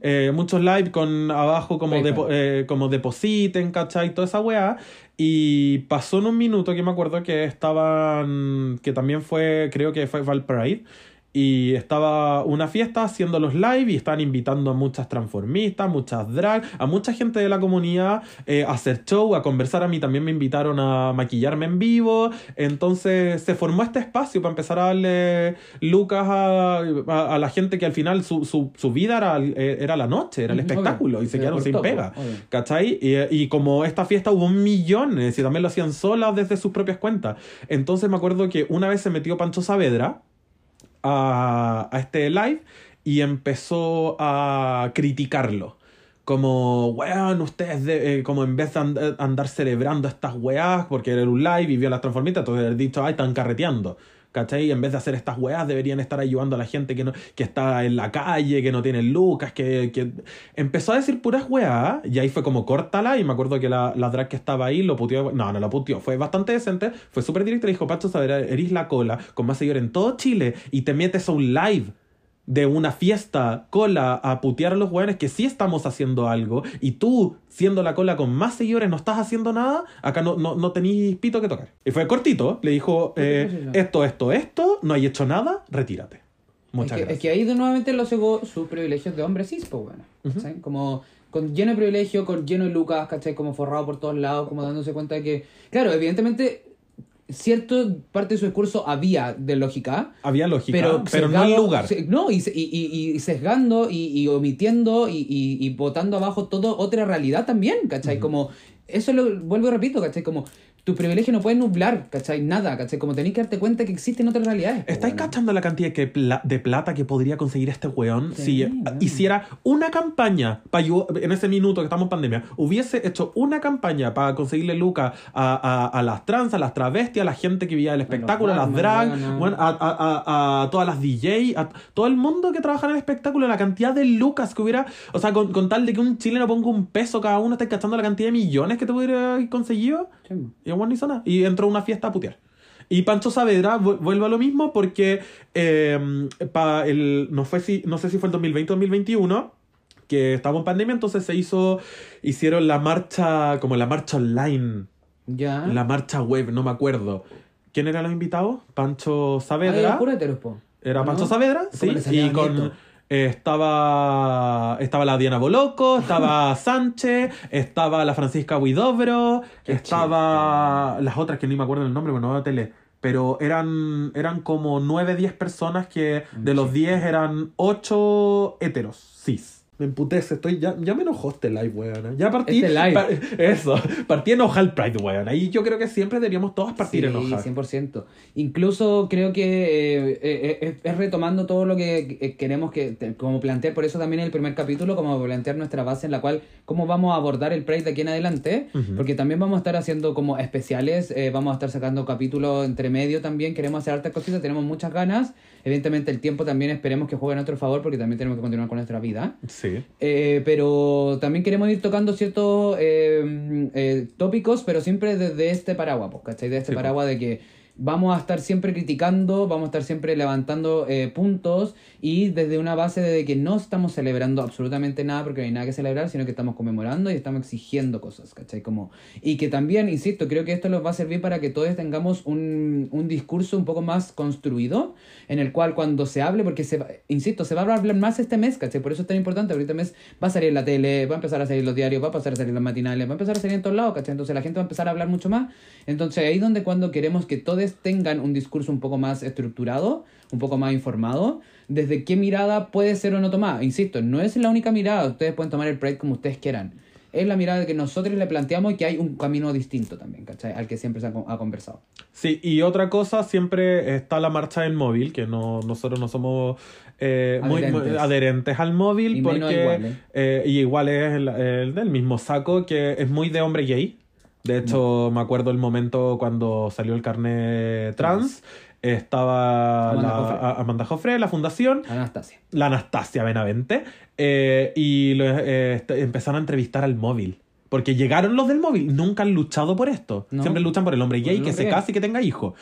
Eh, muchos live con abajo como, eh, como depositen, ¿cachai? Toda esa weá. Y pasó en un minuto que me acuerdo que estaban, que también fue, creo que fue Valparade. Y estaba una fiesta haciendo los live y estaban invitando a muchas transformistas, muchas drag, a mucha gente de la comunidad eh, a hacer show, a conversar. A mí también me invitaron a maquillarme en vivo. Entonces se formó este espacio para empezar a darle lucas a, a- a la gente que al final su, su, su vida era, era la noche, era el espectáculo y se quedaron sin pega. obvio. ¿Cachai? Y, y como esta fiesta hubo millones y también lo hacían solas desde sus propias cuentas. Entonces me acuerdo que una vez se metió Pancho Saavedra a, a este live y empezó a criticarlo. Como, weón, ustedes, de- eh, como en vez de and- andar celebrando estas weás, porque era un live y vio las transformistas, entonces haber dicho, ay, están carreteando. ¿Cachai? En vez de hacer estas weas, deberían estar ayudando a la gente que, no, que está en la calle, que no tiene lucas, que, que... Empezó a decir puras weas, y ahí fue como, córtala, y me acuerdo que la, la drag que estaba ahí lo puteó, no, no lo puteó, fue bastante decente, fue súper directa, le dijo, Pacho, saber, eres la cola, con más seguidores en todo Chile, y te metes a un live de una fiesta cola a putear a los weones que sí estamos haciendo algo y tú, siendo la cola con más seguidores, no estás haciendo nada, acá no, no, no tenéis pito que tocar. Y fue cortito, le dijo, eh, esto, esto, esto, no hay hecho nada, retírate. Muchas es que, gracias. es que ahí de nuevamente lo cegó sus privilegios de hombre cis, pues bueno. ¿cachai? Como con lleno de privilegio, con lleno de lucas, ¿cachai? Como forrado por todos lados, como dándose cuenta de que, claro, evidentemente, cierto parte de su discurso había de lógica, Había lógica, pero, pero, no el lugar. no, y, y, y- sesgando y, y omitiendo y, y, y botando abajo toda otra realidad también, ¿cachai? Como, eso lo vuelvo y repito, ¿cachai? Como, tu privilegio no puede nublar, ¿cachai? Nada, ¿cachai? Como tenéis que darte cuenta que existen otras realidades. ¿Estáis weón. cachando la cantidad que pla- de plata que podría conseguir este weón Sí, si hiciera una campaña para en ese minuto que estamos en pandemia? Hubiese hecho una campaña para conseguirle lucas a, a, a las trans, a las travestis, a la gente que vivía el espectáculo, a las drag, a- a- a todas las DJ, a todo el mundo que trabaja en el espectáculo, la cantidad de lucas que hubiera, o sea, con, con tal de que un chileno ponga un peso cada uno, estáis cachando la cantidad de millones que te hubiera conseguido. Sí. Y el weón no hizo nada. Y entró a una fiesta a putear. Y Pancho Saavedra vu- vuelve a lo mismo porque eh, pa el, no, fue si, no sé si fue el 2020 o 2021 que estábamos en pandemia, entonces se hizo, hicieron la marcha, como la marcha online, Ya. la marcha web, no me acuerdo. ¿Quién eran los invitados? Pancho Ah, Saavedra. era. Pancho Saavedra, sí. Y con. Eh, estaba. Estaba la Diana Boloco, estaba Sánchez, estaba la Francisca Huidobro, estaba. Las otras que ni me acuerdo el nombre, bueno, no veo tele. Pero eran, eran como 9, 10 personas que de los 10 eran 8 heteros, cis. Me emputece, estoy, ya, ya me enojó este live, weón. Ya partí. Este live. pa- eso, partí enojado el Pride, weón. Ahí yo creo que siempre deberíamos todos partir sí, enojados. 100%. Incluso creo que eh, eh, eh, es retomando todo lo que eh, queremos que, como plantear, por eso también en el primer capítulo, como plantear nuestra base en la cual, cómo vamos a abordar el Pride de aquí en adelante, porque también vamos a estar haciendo como especiales, eh, vamos a estar sacando capítulos entre medio también, queremos hacer hartas cositas, tenemos muchas ganas, evidentemente el tiempo también esperemos que juegue a nuestro favor, porque también tenemos que continuar con nuestra vida. Sí. Eh, pero también queremos ir tocando ciertos eh, eh, tópicos, pero siempre desde este paraguas, pues, ¿cachai? De este Sí, paraguas de que vamos a estar siempre criticando, vamos a estar siempre levantando eh, puntos y desde una base de que no estamos celebrando absolutamente nada porque no hay nada que celebrar, sino que estamos conmemorando y estamos exigiendo cosas, ¿cachai? Como, y que también, insisto, creo que esto nos va a servir para que todos tengamos un, un discurso un poco más construido, en el cual cuando se hable, porque, se, insisto, se va a hablar más este mes, ¿cachai? Por eso es tan importante, ahorita mes va a salir en la tele, va a empezar a salir los diarios, va a pasar a salir los matinales, va a empezar a salir en todos lados, ¿cachai? Entonces la gente va a empezar a hablar mucho más. Entonces ahí donde cuando queremos que todos tengan un discurso un poco más estructurado, un poco más informado, desde qué mirada puede ser o no tomada. Insisto, no es la única mirada, ustedes pueden tomar el Pride como ustedes quieran. Es la mirada que nosotros le planteamos y que hay un camino distinto también, ¿cachai? Al que siempre se ha, con- ha conversado. Sí, y otra cosa, siempre está la marcha en móvil, que no, nosotros no somos eh, muy, muy Adherentes. adherentes al móvil, Y porque iguales. eh, y igual es el, el del mismo saco, que es muy de hombre gay. De hecho, me acuerdo el momento cuando salió el carnet trans, estaba Amanda la- Joffre. a- Amanda Joffre, la fundación, Anastasia. la Anastasia Benavente, eh, y lo- eh, est- empezaron a entrevistar al móvil. Porque llegaron los del móvil, nunca han luchado por esto. No. Siempre luchan por el hombre gay el que se case y que tenga hijos.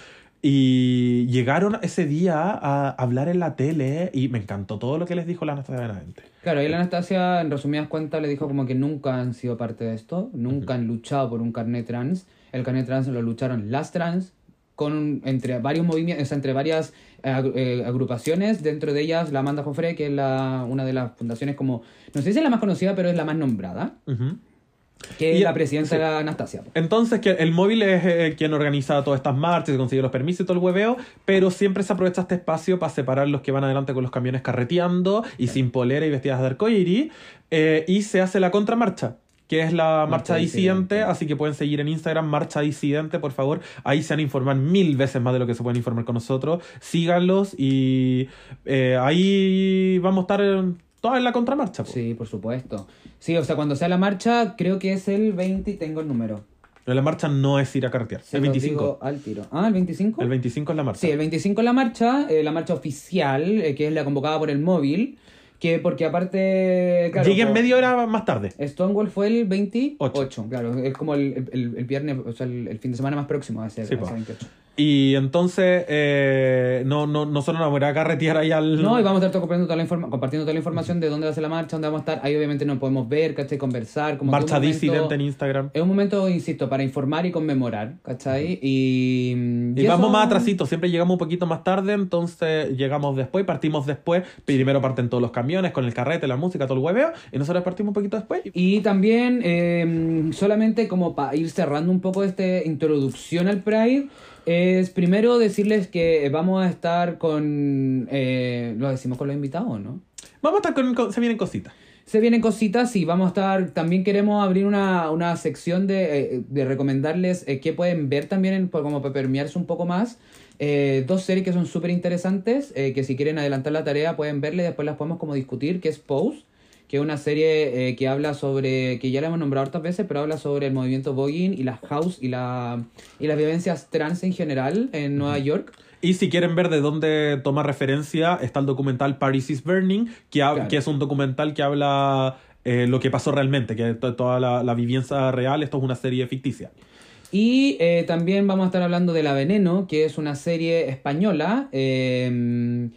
Y llegaron ese día a hablar en la tele y me encantó todo lo que les dijo la Anastasia Benavente. Claro, y la Anastasia, en resumidas cuentas, le dijo como que nunca han sido parte de esto, nunca han luchado por un carnet trans. El carnet trans lo lucharon las trans, con entre varios movimientos, o sea, entre varias eh, eh, agrupaciones, dentro de ellas la Amanda Joffre, que es la, una de las fundaciones como, no sé si es la más conocida, pero es la más nombrada, Ujú. Que Y- la presidenta sí. de la Anastasia. Entonces, que el móvil es eh, quien organiza todas estas marchas y consigue los permisos y todo el hueveo, pero siempre se aprovecha este espacio para separar los que van adelante con los camiones carreteando y sin polera y vestidas de arcoíris, eh, y se hace la contramarcha. Que es la marcha, Marcha disidente, disidente. así que pueden seguir en Instagram, Marcha Disidente, por favor. Ahí se van a informar mil veces más de lo que se pueden informar con nosotros. Síganlos y eh, ahí vamos a estar todas en la contramarcha. po. Sí, por supuesto. Sí, o sea, cuando sea la marcha, creo que es el 20, tengo el número. Pero La marcha no es ir a carretear. Se el los 25. digo al tiro. Ah, el 25. El 25 es la marcha. Sí, el 25 es la marcha, eh, la marcha oficial, eh, que es la convocada por el móvil, que porque aparte... Claro, Llegué en media hora más tarde. Stonewall fue el 28, Ocho. claro, es como el, el, el viernes, o sea, el, el fin de semana más próximo a ese, Sí, a ese 28. Y entonces, eh, no, no, nosotros nos vamos a carretear ahí al. No, y vamos a estar compartiendo toda, la informa- compartiendo toda la información de dónde va a ser la marcha, dónde vamos a estar. Ahí obviamente nos podemos ver, ¿cachai? Conversar. Como Marcha momento- disidente en Instagram. Es un momento, insisto, para informar y conmemorar, ¿cachai? Y, Y, vamos más atrasito, siempre llegamos un poquito más tarde, entonces llegamos después, partimos después. Primero parten todos los camiones con el carrete, la música, todo el hueveo, y nosotros partimos un poquito después. Y también, eh, solamente como para ir cerrando un poco esta introducción al Pride, es primero decirles que vamos a estar con... Eh, ¿Lo decimos con los invitados o no? Vamos a estar con, se vienen cositas. Se vienen cositas y vamos a estar... También queremos abrir una, una sección de, eh, de recomendarles eh, qué pueden ver también, en- como para permearse un poco más. Eh, dos series que son súper interesantes, eh, que si quieren adelantar la tarea pueden verle y después las podemos como discutir, que es Pose, que es una serie eh, que habla sobre, que ya la hemos nombrado hartas veces, pero habla sobre el movimiento voguing y las house y, la, y las vivencias trans en general en Nueva York. Y si quieren ver de dónde toma referencia, está el documental Paris is Burning, que, Claro. que es un documental que habla eh, lo que pasó realmente, que to- toda la, la vivencia real, esto es una serie ficticia. Y eh, también vamos a estar hablando de La Veneno, que es una serie española, eh,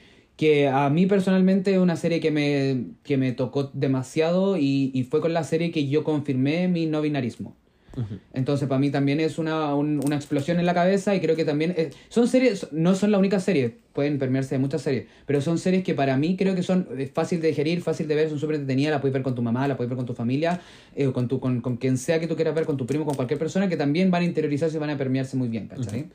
que a mí personalmente es una serie que me, que me tocó demasiado y, y fue con la serie que yo confirmé mi no binarismo. Entonces, para mí también es una, un- una explosión en la cabeza y creo que también... es- son series, no son la única serie, pueden permearse de muchas series, pero son series que para mí creo que son eh, fácil de digerir, fácil de ver, son súper entretenidas, la puedes ver con tu mamá, la puedes ver con tu familia, eh, o con, tu, con, con quien sea que tú quieras ver, con tu primo, con cualquier persona, que también van a interiorizarse y van a permearse muy bien, ¿cachai?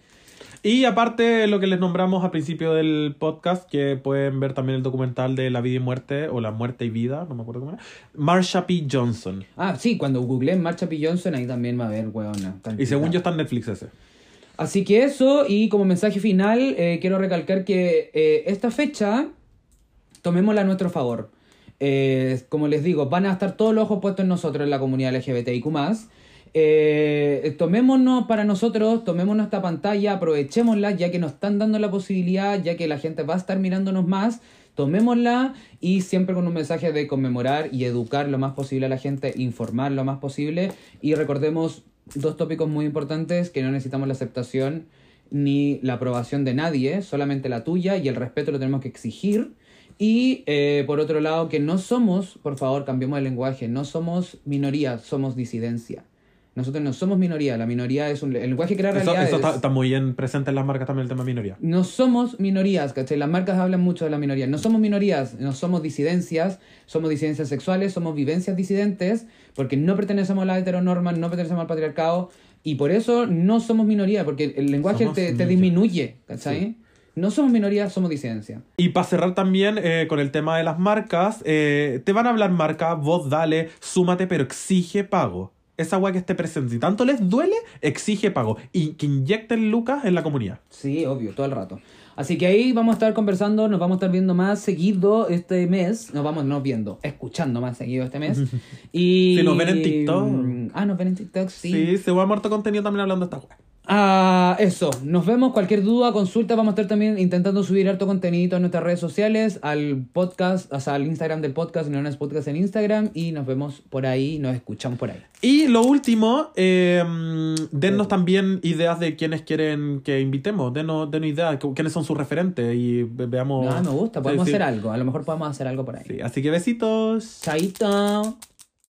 Y aparte, lo que les nombramos al principio del podcast, que pueden ver también el documental de La vida y muerte, o La muerte y vida, no me acuerdo cómo era. Marsha P. Johnson. Ah, sí, cuando googleé Marcha P. Johnson, ahí también va a haber, weona. Y según yo está en Netflix ese. Así que eso, y como mensaje final, eh, quiero recalcar que eh, esta fecha tomémosla a nuestro favor. Eh, como les digo, van a estar todos los ojos puestos en nosotros, en la comunidad LGBTIQ. Eh, tomémonos para nosotros, tomémonos esta pantalla, aprovechémosla, ya que nos están dando la posibilidad, ya que la gente va a estar mirándonos más. Tomémosla y siempre con un mensaje de conmemorar y educar lo más posible a la gente, informar lo más posible. Y recordemos dos tópicos muy importantes, que no necesitamos la aceptación ni la aprobación de nadie, solamente la tuya y el respeto lo tenemos que exigir. Y eh, por otro lado, que no somos, por favor, cambiemos el lenguaje, no somos minoría, somos disidencia. Nosotros no somos minoría, la minoría es un... El lenguaje crea Eso, realidades. eso está, está muy bien presente en las marcas también el tema minoría. No somos minorías, ¿cachai? Las marcas hablan mucho de la minoría. No somos minorías, no somos disidencias, somos disidencias sexuales, somos vivencias disidentes, porque no pertenecemos a la heteronorma, no pertenecemos al patriarcado, y por eso no somos minoría, porque el lenguaje te, te disminuye, ¿cachai? No somos minoría, somos disidencia. Y para cerrar también eh, con el tema de las marcas, eh, te van a hablar marca, vos dale, súmate, pero exige pago. Esa weá que esté presente. Si tanto les duele, exige pago. Y que inyecten lucas en la comunidad. Sí, obvio, todo el rato. Así que ahí vamos a estar conversando, nos vamos a estar viendo más seguido este mes. Nos vamos no viendo, escuchando más seguido este mes. Y... Si nos ven en TikTok. Ah, nos ven en TikTok, Sí, se va a muerto contenido también hablando de esta weá. Ah, eso, nos vemos. Cualquier duda, consulta, vamos a estar también intentando subir harto contenido en nuestras redes sociales, al podcast, o sea, al Instagram del podcast, no es podcast en Instagram, y nos vemos por ahí, nos escuchamos por ahí. Y lo último, eh, dennos también ideas de quiénes quieren que invitemos. Denos, denos ideas, quiénes son sus referentes y ve- veamos. No, me gusta, podemos Sí, sí. hacer algo, a lo mejor podemos hacer algo por ahí. Sí, así que besitos. Chaito.